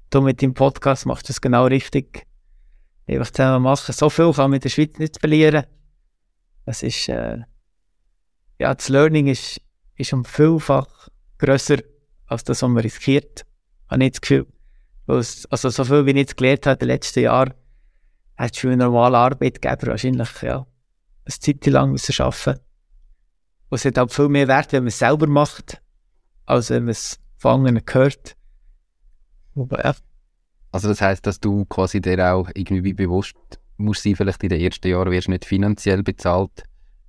B: du mit deinem Podcast machst du es genau richtig einfach zusammen machen. So viel kann man in der Schweiz nicht verlieren. Das ist, äh, ja, das Learning ist, ist um vielfach grösser als das, was man riskiert. Habe ich das Gefühl. Also, so viel, wie ich jetzt gelernt habe in den letzten Jahren, hat schon ein normaler Arbeitgeber wahrscheinlich, ja, eine Zeit lang müssen arbeiten. Und es hat auch viel mehr Wert, wenn man es selber macht, als wenn man es von anderen hört. Aber, ja,
A: also das heißt, dass du quasi dir auch irgendwie bewusst musst sein, vielleicht in den ersten Jahren wirst du nicht finanziell bezahlt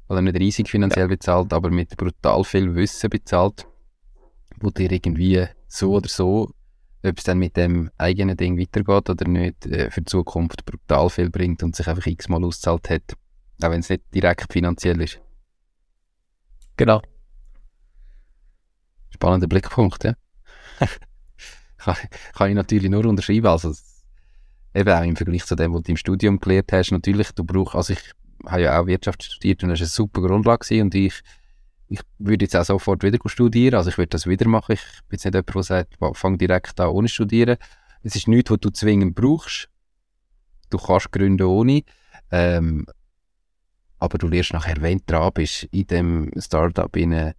A: oder nicht riesig finanziell ja. bezahlt, aber mit brutal viel Wissen bezahlt, wo dir irgendwie so oder so, ob es dann mit dem eigenen Ding weitergeht oder nicht, äh, für die Zukunft brutal viel bringt und sich einfach x-mal auszahlt hat, auch wenn es nicht direkt finanziell ist.
B: Genau.
A: Spannender Blickpunkt, ja. kann, kann ich natürlich nur unterschreiben. Also, eben auch im Vergleich zu dem, was du im Studium gelernt hast, natürlich, du brauchst, also ich habe ja auch Wirtschaft studiert und das war eine super Grundlage gewesen und ich, ich würde jetzt auch sofort wieder studieren, also ich würde das wieder machen. Ich bin jetzt nicht jemand, der sagt, fang direkt an ohne studieren. Es ist nichts, was du zwingend brauchst. Du kannst gründen ohne. Ähm, aber du lernst nachher, wenn du dran bist, in dem Startup, in, du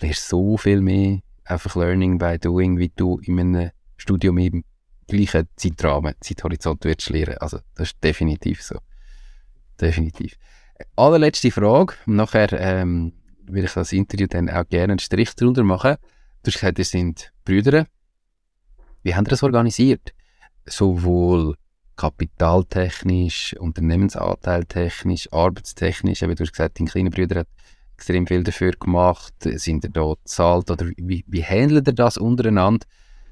A: lernst so viel mehr einfach Learning by Doing, wie du in einem Studium im gleichen Zeitrahmen, Zeithorizont würdest lernen. Also das ist definitiv so. Definitiv. Allerletzte Frage, nachher ähm, würde ich das Interview dann auch gerne einen Strich drunter machen. Du hast gesagt, ihr sind Brüder. Wie haben ihr das organisiert? Sowohl kapitaltechnisch, unternehmensanteiltechnisch, arbeitstechnisch, wie du hast gesagt, dein kleiner Bruder hat extrem viel dafür gemacht, sind ihr da zahlt oder wie, wie handelt ihr das untereinander?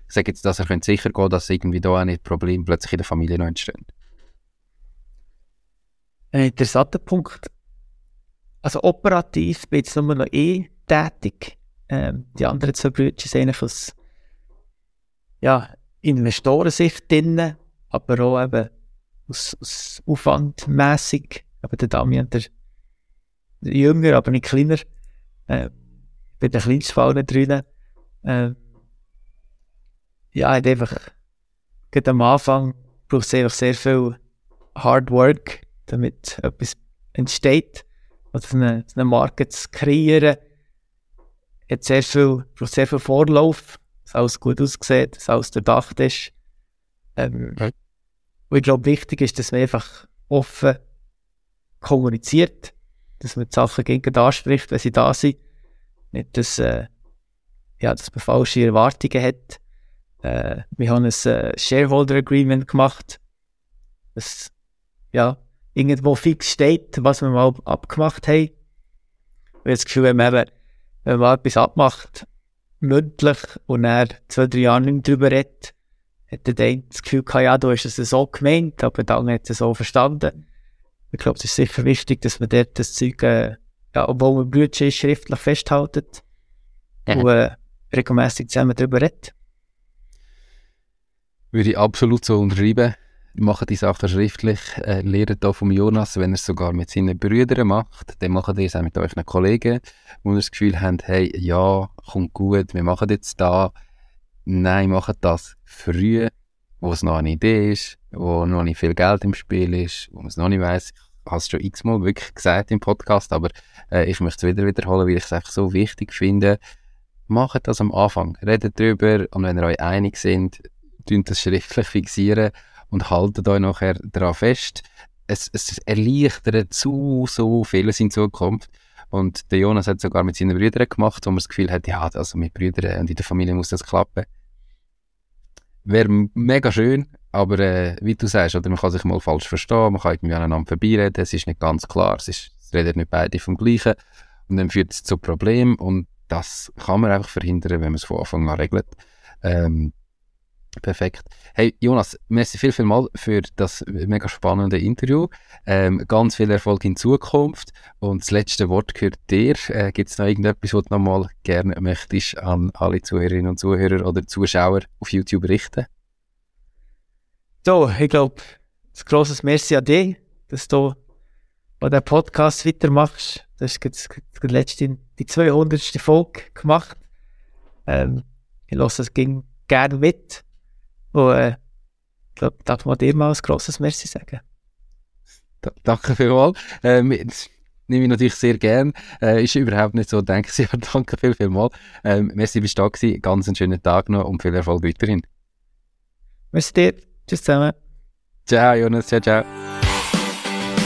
A: Ich sage jetzt, dass ihr sicher gehen dass irgendwie da auch nicht Probleme plötzlich in der Familie noch entstehen.
B: Ein interessanter Punkt. Also operativ bin jetzt nur noch eh tätig. Ähm, die anderen zwei Brüder sind eigentlich aus ja, Investorensicht drin, aber auch eben aus, aus Aufwandmässig. Aber der Damian, der, der jünger, aber nicht kleiner, äh, bin der kleinste Fall drin. Äh, ja, hat einfach, gerade am Anfang braucht es einfach sehr viel Hard Work, damit etwas entsteht. Also eine, eine Marke zu kreieren, hat sehr viel, braucht sehr viel Vorlauf, dass alles gut aussieht, dass alles durchdacht ist. Ähm, okay. Und ich glaube, wichtig ist, dass man einfach offen kommuniziert, dass man die Sachen gegen anspricht, wenn sie da sind. Nicht, dass, äh, ja, dass man falsche Erwartungen hat. Äh, wir haben ein äh, Shareholder Agreement gemacht, das ja, irgendwo fix steht, was wir mal abgemacht haben. Ich habe das Gefühl, wenn man, eben, wenn man etwas abmacht, mündlich, und er zwei, drei Jahre nicht darüber redet, hat der eine das Gefühl gehabt, ja, du hast es so gemeint, aber dann hat es so verstanden. Ich glaube, es ist sicher wichtig, dass man dort das Zeug äh, ja, obwohl wir Brüder ist, schriftlich festhalten und äh, regelmäßig zusammen darüber reden.
A: Würde ich absolut so unterschreiben. Machen die Sachen schriftlich, äh, lernt hier vom Jonas, wenn er es sogar mit seinen Brüdern macht, dann macht ihr es auch mit euren Kollegen, wo ihr das Gefühl habt, hey, ja, kommt gut, wir machen jetzt da. Nein, macht das früh, wo es noch eine Idee ist, wo noch nicht viel Geld im Spiel ist, wo man es noch nicht weiss. Ich habe es schon x-mal wirklich gesagt im Podcast, aber äh, ich möchte es wieder wiederholen, weil ich es einfach so wichtig finde. Macht das am Anfang, redet drüber und wenn ihr euch einig sind, tun das schriftlich fixieren und haltet euch nachher daran fest. Es, es erleichtert so, so vieles in Zukunft. Und der Jonas hat sogar mit seinen Brüdern gemacht, wo man das Gefühl hat, ja, also mit Brüdern und in der Familie muss das klappen. Wäre mega schön, aber äh, wie du sagst, oder man kann sich mal falsch verstehen, man kann irgendwie aneinander vorbeireden, es ist nicht ganz klar, es, ist, es reden nicht beide vom Gleichen und dann führt es zu Problemen und das kann man einfach verhindern, wenn man es von Anfang an regelt. Ähm, Perfekt. Hey Jonas, merci viel, viel mal für das mega spannende Interview. Ähm, ganz viel Erfolg in Zukunft. Und das letzte Wort gehört dir. Äh, Gibt es noch irgendetwas, was du noch mal gerne möchtest an alle Zuhörerinnen und Zuhörer oder Zuschauer auf YouTube richten?
B: So, ich glaube, ein grosses Merci an dich, dass du bei diesem Podcast weitermachst. Du hast jetzt letzte, die 200. Folge gemacht. Ähm, ich lasse es gerne mit. Und äh, ich glaube, darf man dir mal ein grosses Merci sagen.
A: Da, danke vielmals. Äh, nehme ich natürlich sehr gern. Äh, ist überhaupt nicht so, denke ich. Ja, danke viel, viel mal. Ähm, merci, bist du da gewesen. Ganz einen schönen Tag noch und viel Erfolg weiterhin.
B: Merci dir. Tschüss zusammen.
A: Ciao, Jonas. Ciao, ciao.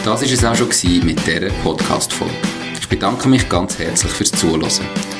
D: Das war es auch schon mit dieser Podcast-Folge. Ich bedanke mich ganz herzlich fürs Zuhören.